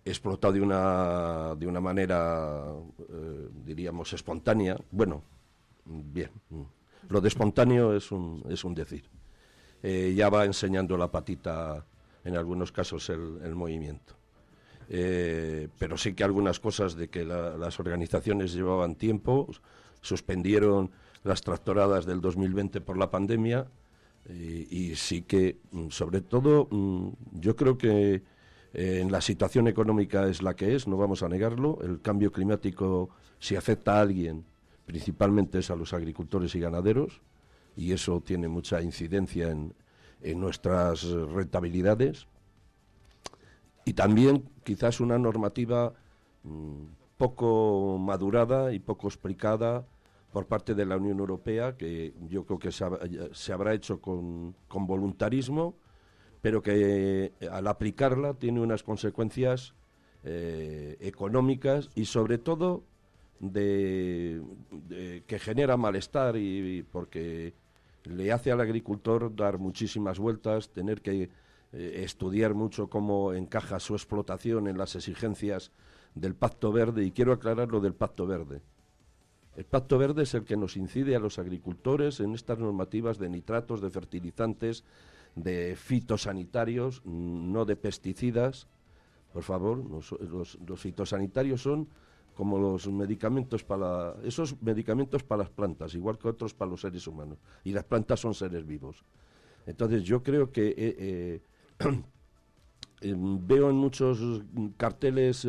explotado de una, de una manera, eh, diríamos, espontánea. Bueno, bien, mm. lo de espontáneo es un, es un decir. Eh, ya va enseñando la patita, en algunos casos, el, el movimiento. Eh, pero sí que algunas cosas de que la- las organizaciones llevaban tiempo, suspendieron las tractoradas del 2020 por la pandemia y sí que, mm, sobre todo, mm, yo creo que eh, en la situación económica es la que es, no vamos a negarlo, el cambio climático, si afecta a alguien, principalmente es a los agricultores y ganaderos, y eso tiene mucha incidencia en, en nuestras rentabilidades. Y también quizás una normativa mm, poco madurada y poco explicada por parte de la Unión Europea, que yo creo que se, se habrá hecho con, con voluntarismo, pero que eh, al aplicarla tiene unas consecuencias eh, económicas y sobre todo de, que genera malestar y, y porque le hace al agricultor dar muchísimas vueltas, tener que eh, estudiar mucho cómo encaja su explotación en las exigencias del Pacto Verde y quiero aclarar lo del Pacto Verde. El Pacto Verde es el que nos incide a los agricultores en estas normativas de nitratos, de fertilizantes, de fitosanitarios, mm, no de pesticidas. Por favor, los, fitosanitarios son como los medicamentos para esos medicamentos para las plantas, igual que otros para los seres humanos. Y las plantas son seres vivos. Entonces yo creo que eh, eh, em, veo en muchos carteles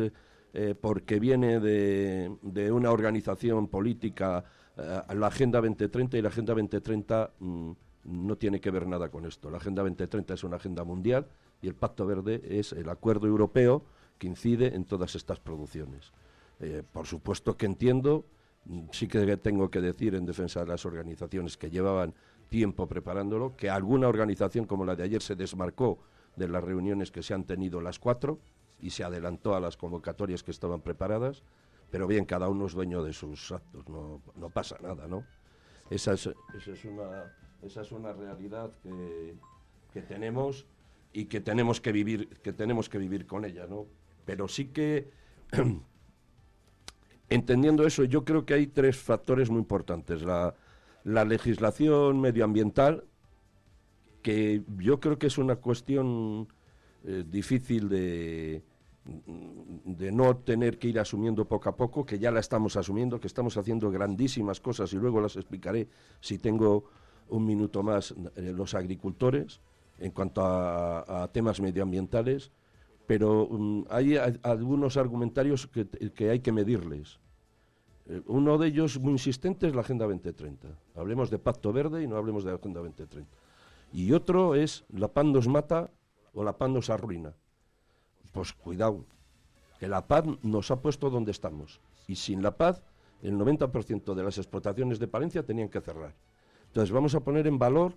eh, porque viene de, una organización política la Agenda 2030 y la Agenda 2030 mm, no tiene que ver nada con esto. La Agenda 2030 es una agenda mundial y el Pacto Verde es el acuerdo europeo que incide en todas estas producciones. Eh, por supuesto que entiendo, sí que tengo que decir en defensa de las organizaciones que llevaban tiempo preparándolo, que alguna organización como la de ayer se desmarcó de las reuniones que se han tenido las cuatro y se adelantó a las convocatorias que estaban preparadas, pero bien, cada uno es dueño de sus actos, no, pasa nada, ¿no? Esa es, esa es, una, esa es una realidad que, que tenemos y que tenemos que vivir, que tenemos que vivir con ella, ¿no? Pero sí que entendiendo eso, yo creo que hay tres factores muy importantes. La, la legislación medioambiental, que yo creo que es una cuestión eh, difícil de, de no tener que ir asumiendo poco a poco, que ya la estamos asumiendo, que estamos haciendo grandísimas cosas y luego las explicaré si tengo un minuto más eh, los agricultores en cuanto a, temas medioambientales, pero mm, hay algunos argumentarios que, hay que medirles. Eh, uno de ellos muy insistente es la Agenda 2030. Hablemos de Pacto Verde y no hablemos de la Agenda 2030. Y otro es la paz nos mata o la paz nos arruina. Pues cuidado, que la paz nos ha puesto donde estamos. Y sin la paz, el 90% de las explotaciones de Palencia tenían que cerrar. Entonces vamos a poner en valor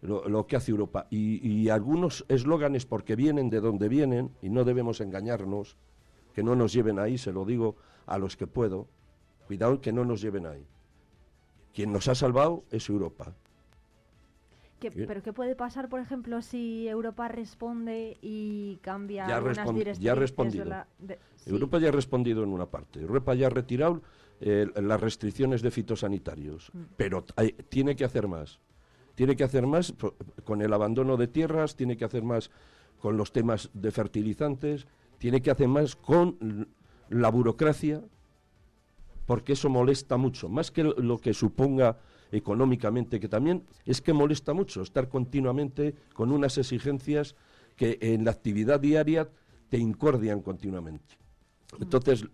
lo, que hace Europa. Y, algunos eslóganes, porque vienen de donde vienen, y no debemos engañarnos, que no nos lleven ahí, se lo digo a los que puedo, cuidado que no nos lleven ahí. Quien nos ha salvado es Europa. ¿Pero qué puede pasar, por ejemplo, si Europa responde y cambia ya algunas directrices? Ya ha respondido. Europa ya ha respondido en una parte. Europa ya ha retirado eh, las restricciones de fitosanitarios, mm. pero tiene que hacer más. Tiene que hacer más con el abandono de tierras, tiene que hacer más con los temas de fertilizantes, tiene que hacer más con la burocracia, porque eso molesta mucho, más que lo que suponga económicamente, que también es que molesta mucho estar continuamente con unas exigencias que en la actividad diaria te incordian continuamente. Mm. Entonces,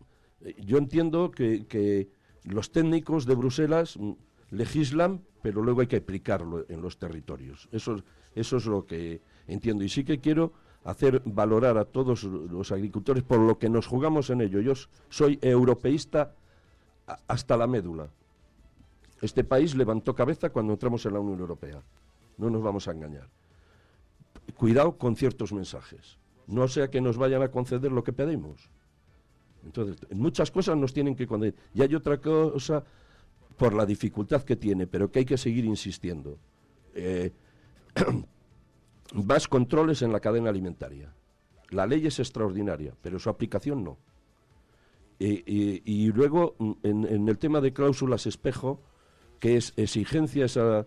yo entiendo que, los técnicos de Bruselas mm, legislan, pero luego hay que aplicarlo en los territorios. Eso, eso es lo que entiendo. Y sí que quiero hacer valorar a todos los agricultores por lo que nos jugamos en ello. Yo soy europeísta hasta la médula. Este país levantó cabeza cuando entramos en la Unión Europea. No nos vamos a engañar. Cuidado con ciertos mensajes. No sea que nos vayan a conceder lo que pedimos. Entonces, en muchas cosas nos tienen que conceder. Y hay otra cosa por la dificultad que tiene, pero que hay que seguir insistiendo. Eh, más controles en la cadena alimentaria. La ley es extraordinaria, pero su aplicación no. y luego, en, el tema de cláusulas espejo, que es exigencias a,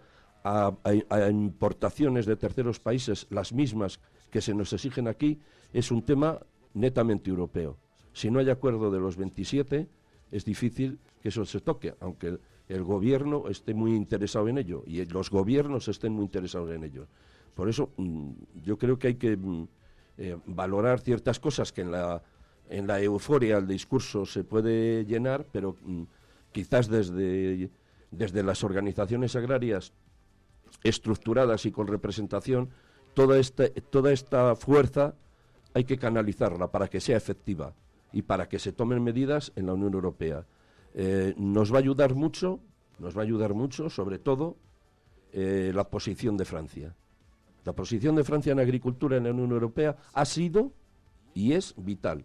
importaciones de terceros países, las mismas que se nos exigen aquí, es un tema netamente europeo. Si no hay acuerdo de los 27, es difícil que eso se toque, aunque el, gobierno esté muy interesado en ello y los gobiernos estén muy interesados en ello. Por eso mm, yo creo que hay que mm, eh, valorar ciertas cosas que en la, euforia el discurso se puede llenar, pero mm, quizás desde desde las organizaciones agrarias estructuradas y con representación, toda esta, toda esta fuerza hay que canalizarla para que sea efectiva y para que se tomen medidas en la Unión Europea. Eh, nos va a ayudar mucho, nos va a ayudar mucho, sobre todo, eh, la posición de Francia. La posición de Francia en agricultura en la Unión Europea ha sido y es vital.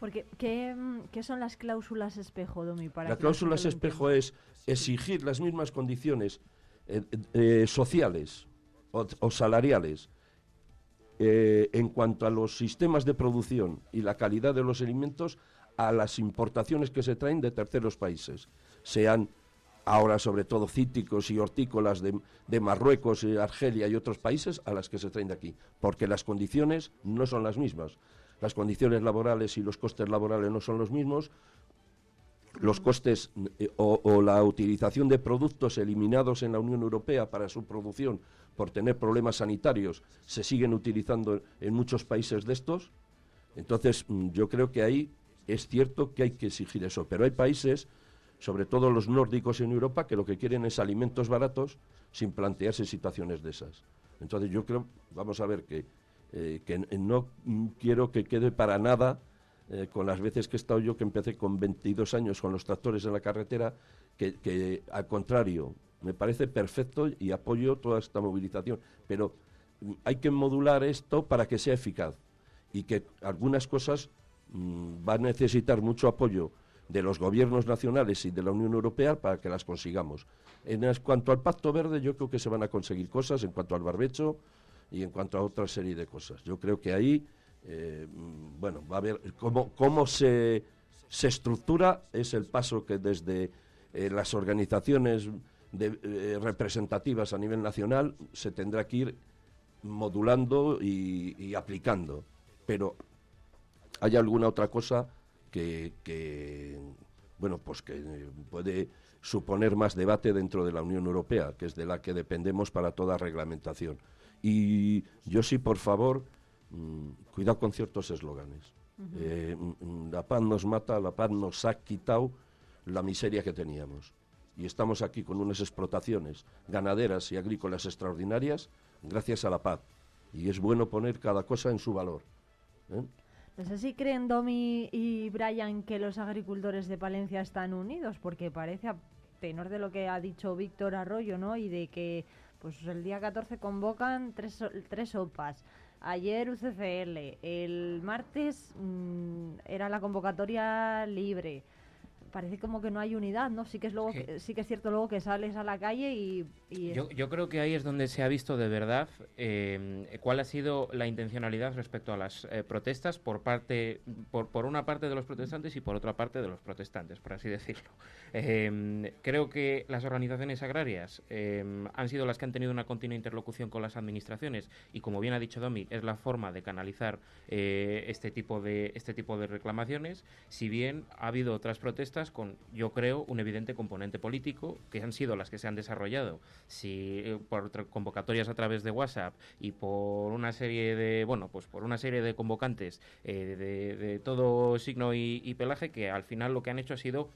Porque, ¿qué, son las cláusulas espejo, Domi? Para la cláusula espejo es exigir las mismas condiciones eh, eh, sociales o, salariales eh, en cuanto a los sistemas de producción y la calidad de los alimentos a las importaciones que se traen de terceros países, sean ahora sobre todo cítricos y hortícolas de, de Marruecos, Argelia y otros países a las que se traen de aquí, porque las condiciones no son las mismas. Las condiciones laborales y los costes laborales no son los mismos, los costes eh, o, la utilización de productos eliminados en la Unión Europea para su producción por tener problemas sanitarios se siguen utilizando en muchos países de estos. Entonces, mm, yo creo que ahí es cierto que hay que exigir eso, pero hay países, sobre todo los nórdicos en Europa, que lo que quieren es alimentos baratos sin plantearse situaciones de esas. Entonces, yo creo, vamos a ver que eh, que no quiero que quede para nada eh, con las veces que he estado yo, que empecé con 22 años con los tractores en la carretera, que, al contrario, me parece perfecto y apoyo toda esta movilización. Pero mm, hay que modular esto para que sea eficaz y que algunas cosas mm, van a necesitar mucho apoyo de los gobiernos nacionales y de la Unión Europea para que las consigamos. En cuanto al Pacto Verde, yo creo que se van a conseguir cosas. En cuanto al barbecho, y en cuanto a otra serie de cosas. Yo creo que ahí, eh, bueno, va a ver cómo, cómo se, se estructura, es el paso que desde eh, las organizaciones eh, representativas a nivel nacional se tendrá que ir modulando y, aplicando. Pero hay alguna otra cosa que, que bueno, pues que puede suponer más debate dentro de la Unión Europea, que es de la que dependemos para toda reglamentación. Y yo sí, por favor, cuidado con ciertos eslóganes. Eh, mm, mm, la paz nos mata, la paz nos ha quitado la miseria que teníamos. Y estamos aquí con unas explotaciones ganaderas y agrícolas extraordinarias gracias a la paz. Y es bueno poner cada cosa en su valor. ¿eh? No sé si creen Domi y Brian que los agricultores de Palencia están unidos, porque parece, a tenor de lo que ha dicho Víctor Arroyo, ¿no? Y de que pues el día 14 convocan tres, tres sopas. Ayer UCCL, el martes mm, era la convocatoria libre parece como que no hay unidad, ¿no? Sí que es luego sí que es cierto luego que sales a la calle y, yo, creo que ahí es donde se ha visto de verdad eh, cuál ha sido la intencionalidad respecto a las eh, protestas por parte por, por una parte de los protestantes y por otra parte de los protestantes, por así decirlo. Eh, creo que las organizaciones agrarias han sido las que han tenido una continua interlocución con las administraciones y como bien ha dicho Domi es la forma de canalizar este tipo de este tipo de reclamaciones. Si bien ha habido otras protestas con, yo creo, un evidente componente político, que han sido las que se han desarrollado. Eh, por convocatorias a través de WhatsApp y por una serie de, bueno, pues por una serie de convocantes eh, de, todo signo y, pelaje que al final lo que han hecho ha sido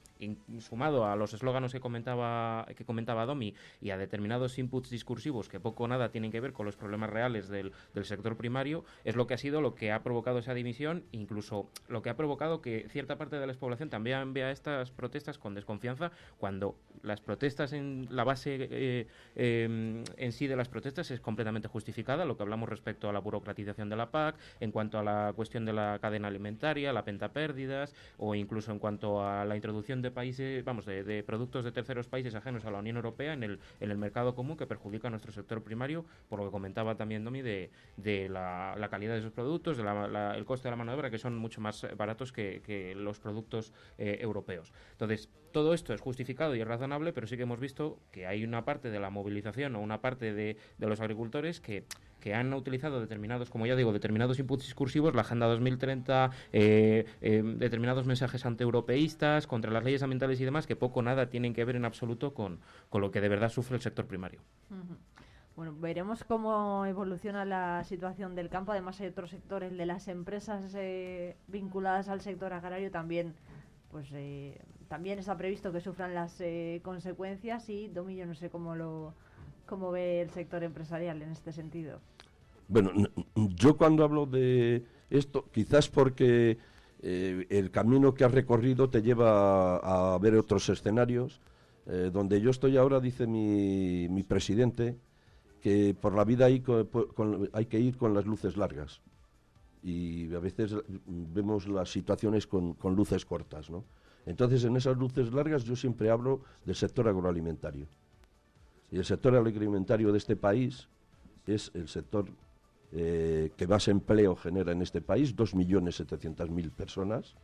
sumado a los eslóganos que comentaba que comentaba Domi y a determinados inputs discursivos que poco o nada tienen que ver con los problemas reales del, del sector primario, es lo que ha sido lo que ha provocado esa división, incluso lo que ha provocado que cierta parte de la población también vea esta protestas con desconfianza cuando las protestas en la base eh, em, en sí de las protestas es completamente justificada, lo que hablamos respecto a la burocratización de la PAC, en cuanto a la cuestión de la cadena alimentaria, la penta pérdidas o incluso en cuanto a la introducción de países, vamos, de, productos de terceros países ajenos a la Unión Europea en el, en el mercado común que perjudica a nuestro sector primario, por lo que comentaba también Domi de, de la, calidad de esos productos, del el coste de la mano de obra, que son mucho más baratos que, los productos eh, europeos. Entonces, todo esto es justificado y es razonable, pero sí que hemos visto que hay una parte de la movilización o una parte de, los agricultores que que han utilizado determinados, como ya digo, determinados inputs discursivos, la Agenda 2030, eh, eh, determinados mensajes antieuropeístas, contra las leyes ambientales y demás, que poco o nada tienen que ver en absoluto con, lo que de verdad sufre el sector primario. Bueno, veremos cómo evoluciona la situación del campo. Además, hay otros sectores de las empresas eh, vinculadas al sector agrario también pues eh, también está previsto que sufran las eh, consecuencias y Domi, yo no sé cómo lo cómo ve el sector empresarial en este sentido. Bueno, yo cuando hablo de esto, quizás porque eh, el camino que has recorrido te lleva a, ver otros escenarios. donde yo estoy ahora, dice mi, mi presidente, que por la vida hay, hay que ir con las luces largas y a veces vemos las situaciones con, luces cortas, ¿no? Entonces, en esas luces largas yo siempre hablo del sector agroalimentario. Y el sector agroalimentario de este país es el sector eh, que más empleo genera en este país, 2.700.000 personas,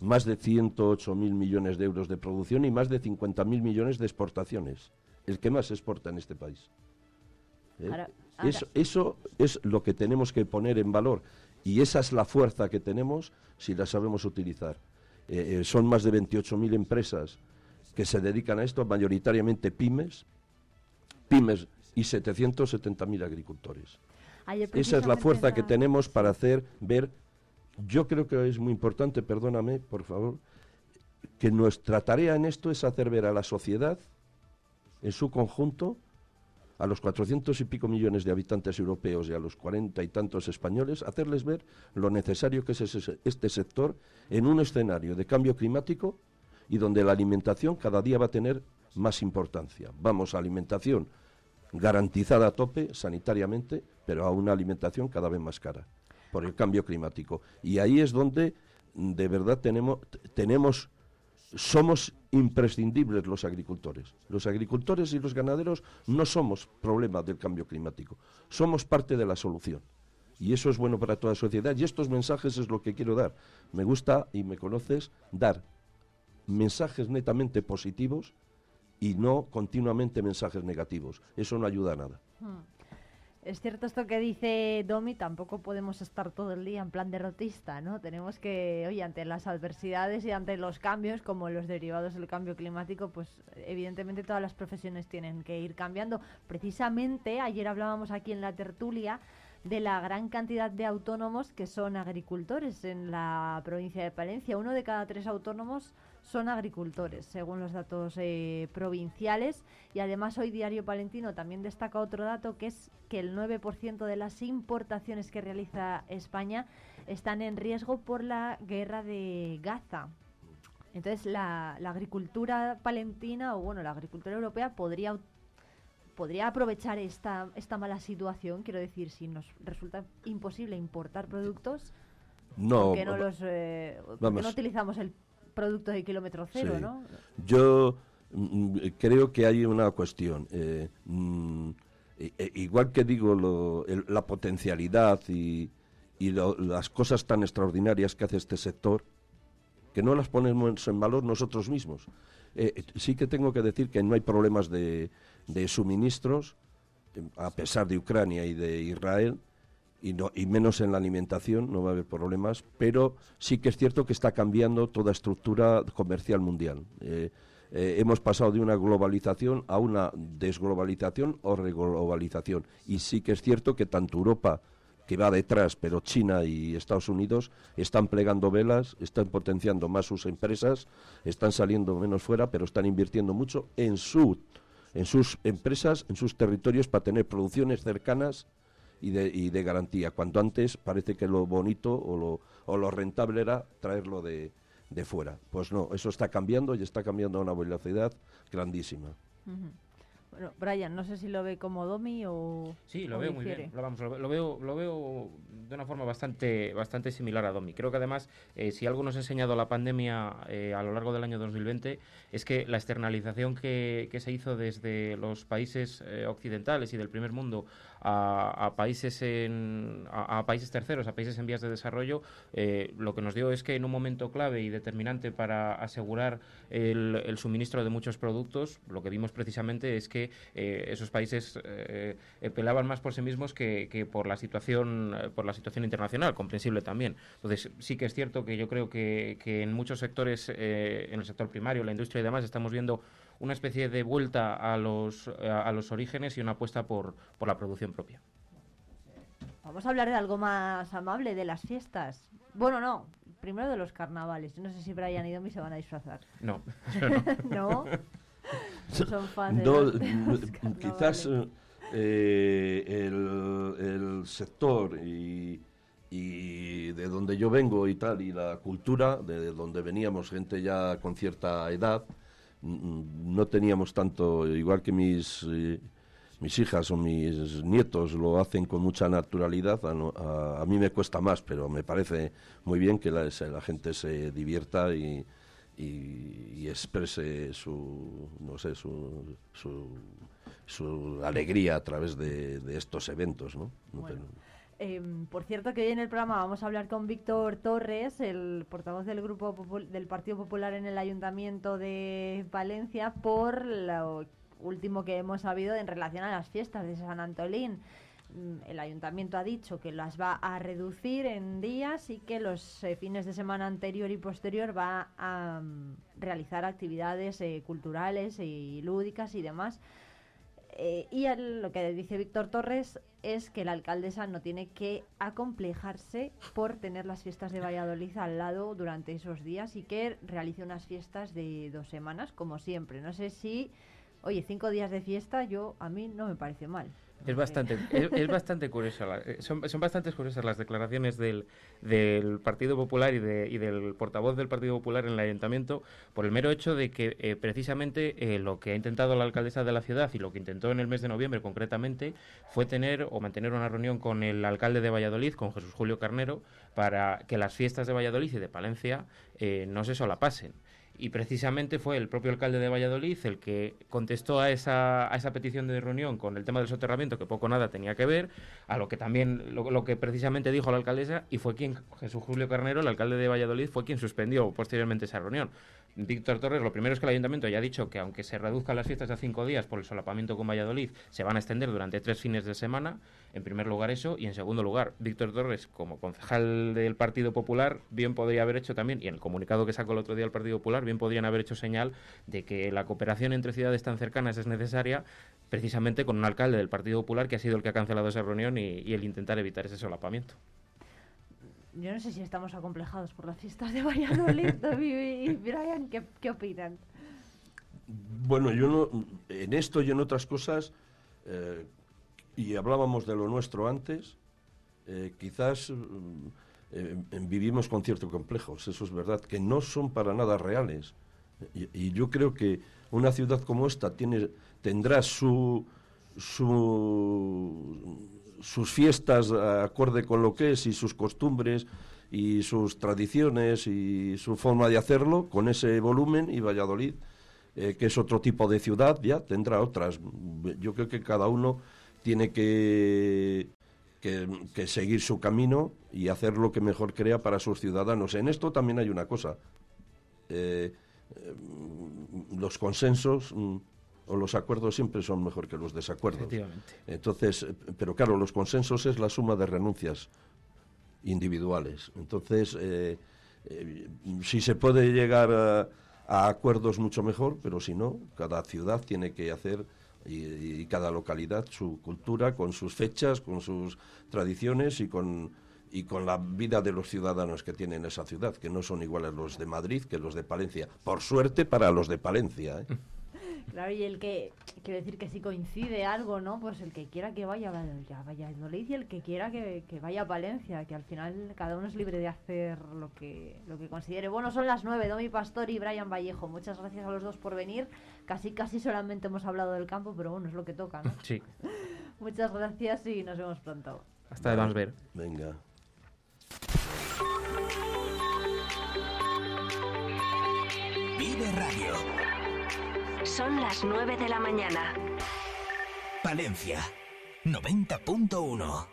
más de 108.000 millones de euros de producción y más de 50.000 millones de exportaciones, el que más exporta en este país. ¿eh? Eso, es lo que tenemos que poner en valor y esa es la fuerza que tenemos si la sabemos utilizar. Eh, eh, son más de 28.000 empresas que se dedican a esto, mayoritariamente pymes, pymes y 770.000 agricultores. Esa es la fuerza que tenemos para hacer ver, yo creo que es muy importante, perdóname, por favor, que nuestra tarea en esto es hacer ver a la sociedad en su conjunto a los cuatrocientos y pico millones de habitantes europeos y a los cuarenta y tantos españoles, hacerles ver lo necesario que es este sector en un escenario de cambio climático y donde la alimentación cada día va a tener más importancia. Vamos a alimentación garantizada a tope sanitariamente, pero a una alimentación cada vez más cara por el cambio climático. Y ahí es donde de verdad tenemos, tenemos somos imprescindibles los agricultores. Los agricultores y los ganaderos no somos problema del cambio climático, somos parte de la solución. Y eso es bueno para toda la sociedad. Y estos mensajes es lo que quiero dar. Me gusta, y me conoces, dar mensajes netamente positivos y no continuamente mensajes negativos. Eso no ayuda a nada. Hmm. Es cierto esto que dice Domi, tampoco podemos estar todo el día en plan derrotista, ¿no? Tenemos que, oye, ante las adversidades y ante los cambios, como los derivados del cambio climático, pues evidentemente todas las profesiones tienen que ir cambiando. Precisamente, ayer hablábamos aquí en la tertulia de la gran cantidad de autónomos que son agricultores en la provincia de Palencia. Uno de cada tres autónomos son agricultores, según los datos eh, provinciales. Y además hoy Diario Palentino también destaca otro dato, que es que el 9% de las importaciones que realiza España están en riesgo por la guerra de Gaza. Entonces la, agricultura palentina, o bueno, la agricultura europea podría podría aprovechar esta, esta mala situación, quiero decir, si nos resulta imposible importar productos, no, ¿por qué no, los, eh, no utilizamos el productos de kilómetro cero, ¿no? Yo mm, creo que hay una cuestión. Eh, mm, igual que digo lo, la potencialidad y, y las cosas tan extraordinarias que hace este sector, que no las ponemos en valor nosotros mismos. Eh, sí que tengo que decir que no hay problemas de, de suministros, a pesar de Ucrania y de Israel, y, no, y menos en la alimentación, no va a haber problemas, pero sí que es cierto que está cambiando toda estructura comercial mundial. Eh, eh, hemos pasado de una globalización a una desglobalización o reglobalización. Y sí que es cierto que tanto Europa, que va detrás, pero China y Estados Unidos están plegando velas, están potenciando más sus empresas, están saliendo menos fuera, pero están invirtiendo mucho en, su, en sus empresas, en sus territorios para tener producciones cercanas y de, y de garantía. Cuanto antes parece que lo bonito o lo, o lo rentable era traerlo de, de fuera. Pues no, eso está cambiando y está cambiando a una velocidad grandísima. Bueno, Brian, no sé si lo ve como Domi o. Sí, lo veo muy bien. Lo, vamos, lo, veo, lo veo de una forma bastante, bastante similar a Domi. Creo que además, eh, si algo nos ha enseñado la pandemia eh, a lo largo del año 2020, es que la externalización que, que se hizo desde los países eh, occidentales y del primer mundo a, países en, a, países terceros, a países en vías de desarrollo, eh, lo que nos dio es que en un momento clave y determinante para asegurar el, suministro de muchos productos, lo que vimos precisamente es que eh, esos países eh, pelaban más por sí mismos que, por la situación por la situación internacional, comprensible también. Entonces sí que es cierto que yo creo que en muchos sectores, en el sector primario, la industria y demás, estamos viendo una especie de vuelta a los, a, los orígenes y una apuesta por, por la producción propia. Vamos a hablar de algo más amable, de las fiestas. Bueno, no, primero de los carnavales. Yo no sé si Brian y Domi se van a disfrazar. No. ¿No? Son fans de Quizás eh, el, el, sector y, y, de donde yo vengo y tal, y la cultura, de donde veníamos gente ya con cierta edad, no teníamos tanto, igual que mis, eh, mis hijas o mis nietos lo hacen con mucha naturalidad, a, mí me cuesta más, pero me parece muy bien que la, gente se divierta y, y, exprese su, no sé, su, su, alegría a través de, estos eventos, ¿no? Em, por cierto, que hoy en el programa vamos a hablar con Víctor Torres, el portavoz del grupo del Partido Popular en el Ayuntamiento de Valencia, por lo último que hemos sabido en relación a las fiestas de San Antolín. Mm, el ayuntamiento ha dicho que las va a reducir en días y que los eh, fines de semana anterior y posterior va a mm, realizar actividades eh, culturales y lúdicas y demás eh, y lo que dice Víctor Torres es que la alcaldesa no tiene que acomplejarse por tener las fiestas de Valladolid al lado durante esos días y que realice unas fiestas de dos semanas, como siempre. No sé si, oye, cinco días de fiesta, yo a mí no me parece mal. Es bastante, es, bastante curioso. Eh, son, son bastante curiosas las declaraciones del, del Partido Popular y, de, y, del portavoz del Partido Popular en el ayuntamiento por el mero hecho de que eh, precisamente eh, lo que ha intentado la alcaldesa de la ciudad y lo que intentó en el mes de noviembre concretamente fue tener o mantener una reunión con el alcalde de Valladolid, con Jesús Julio Carnero, para que las fiestas de Valladolid y de Palencia no se solapasen y precisamente fue el propio alcalde de Valladolid el que contestó a esa, a esa petición de reunión con el tema del soterramiento, que poco nada tenía que ver, a lo que también, lo, que precisamente dijo la alcaldesa, y fue quien, Jesús Julio Carnero, el alcalde de Valladolid, fue quien suspendió posteriormente esa reunión. Víctor Torres, lo primero es que el ayuntamiento ya ha dicho que aunque se reduzcan las fiestas a cinco días por el solapamiento con Valladolid, se van a extender durante tres fines de semana. En primer lugar eso, y en segundo lugar, Víctor Torres, como concejal del Partido Popular, bien podría haber hecho también, y en el comunicado que sacó el otro día el Partido Popular, bien podrían haber hecho señal de que la cooperación entre ciudades tan cercanas es necesaria, precisamente con un alcalde del Partido Popular que ha sido el que ha cancelado esa reunión y, y el intentar evitar ese solapamiento. Yo no sé si estamos acomplejados por las fiestas de Valladolid. David Brian, ¿qué, opinan? Bueno, yo no, en esto y en otras cosas, eh, y hablábamos de lo nuestro antes, eh, quizás mm, eh, vivimos con ciertos complejos, eso es verdad, que no son para nada reales. Y, yo creo que una ciudad como esta tiene, tendrá su, su, sus fiestas acorde con lo que es y sus costumbres y sus tradiciones y su forma de hacerlo con ese volumen y Valladolid eh, que es otro tipo de ciudad, ya tendrá otras. Yo creo que cada uno tiene que, que, que, seguir su camino y hacer lo que mejor crea para sus ciudadanos. En esto también hay una cosa. Eh, eh, los consensos mm, o los acuerdos siempre son mejor que los desacuerdos. Entonces, pero claro, los consensos es la suma de renuncias individuales. Entonces, eh, eh, si se puede llegar a a acuerdos mucho mejor, pero si no, cada ciudad tiene que hacer y, y, cada localidad su cultura con sus fechas, con sus tradiciones y con y con la vida de los ciudadanos que tienen esa ciudad, que no son iguales los de Madrid que los de Palencia. Por suerte para los de Palencia. ¿eh? Claro, y el que, quiero decir que si coincide algo, ¿no? Pues el que quiera que vaya a Valladolid y el que quiera que, que, vaya a Palencia, que al final cada uno es libre de hacer lo que, lo que considere. Bueno, son las nueve, Domi Pastor y Brian Vallejo. Muchas gracias a los dos por venir. Casi, casi solamente hemos hablado del campo, pero bueno, es lo que toca, ¿no? Sí. Muchas gracias y nos vemos pronto. Hasta vamos a ver. Venga. Vive Radio. Son las 9 de la mañana. Palencia 90.1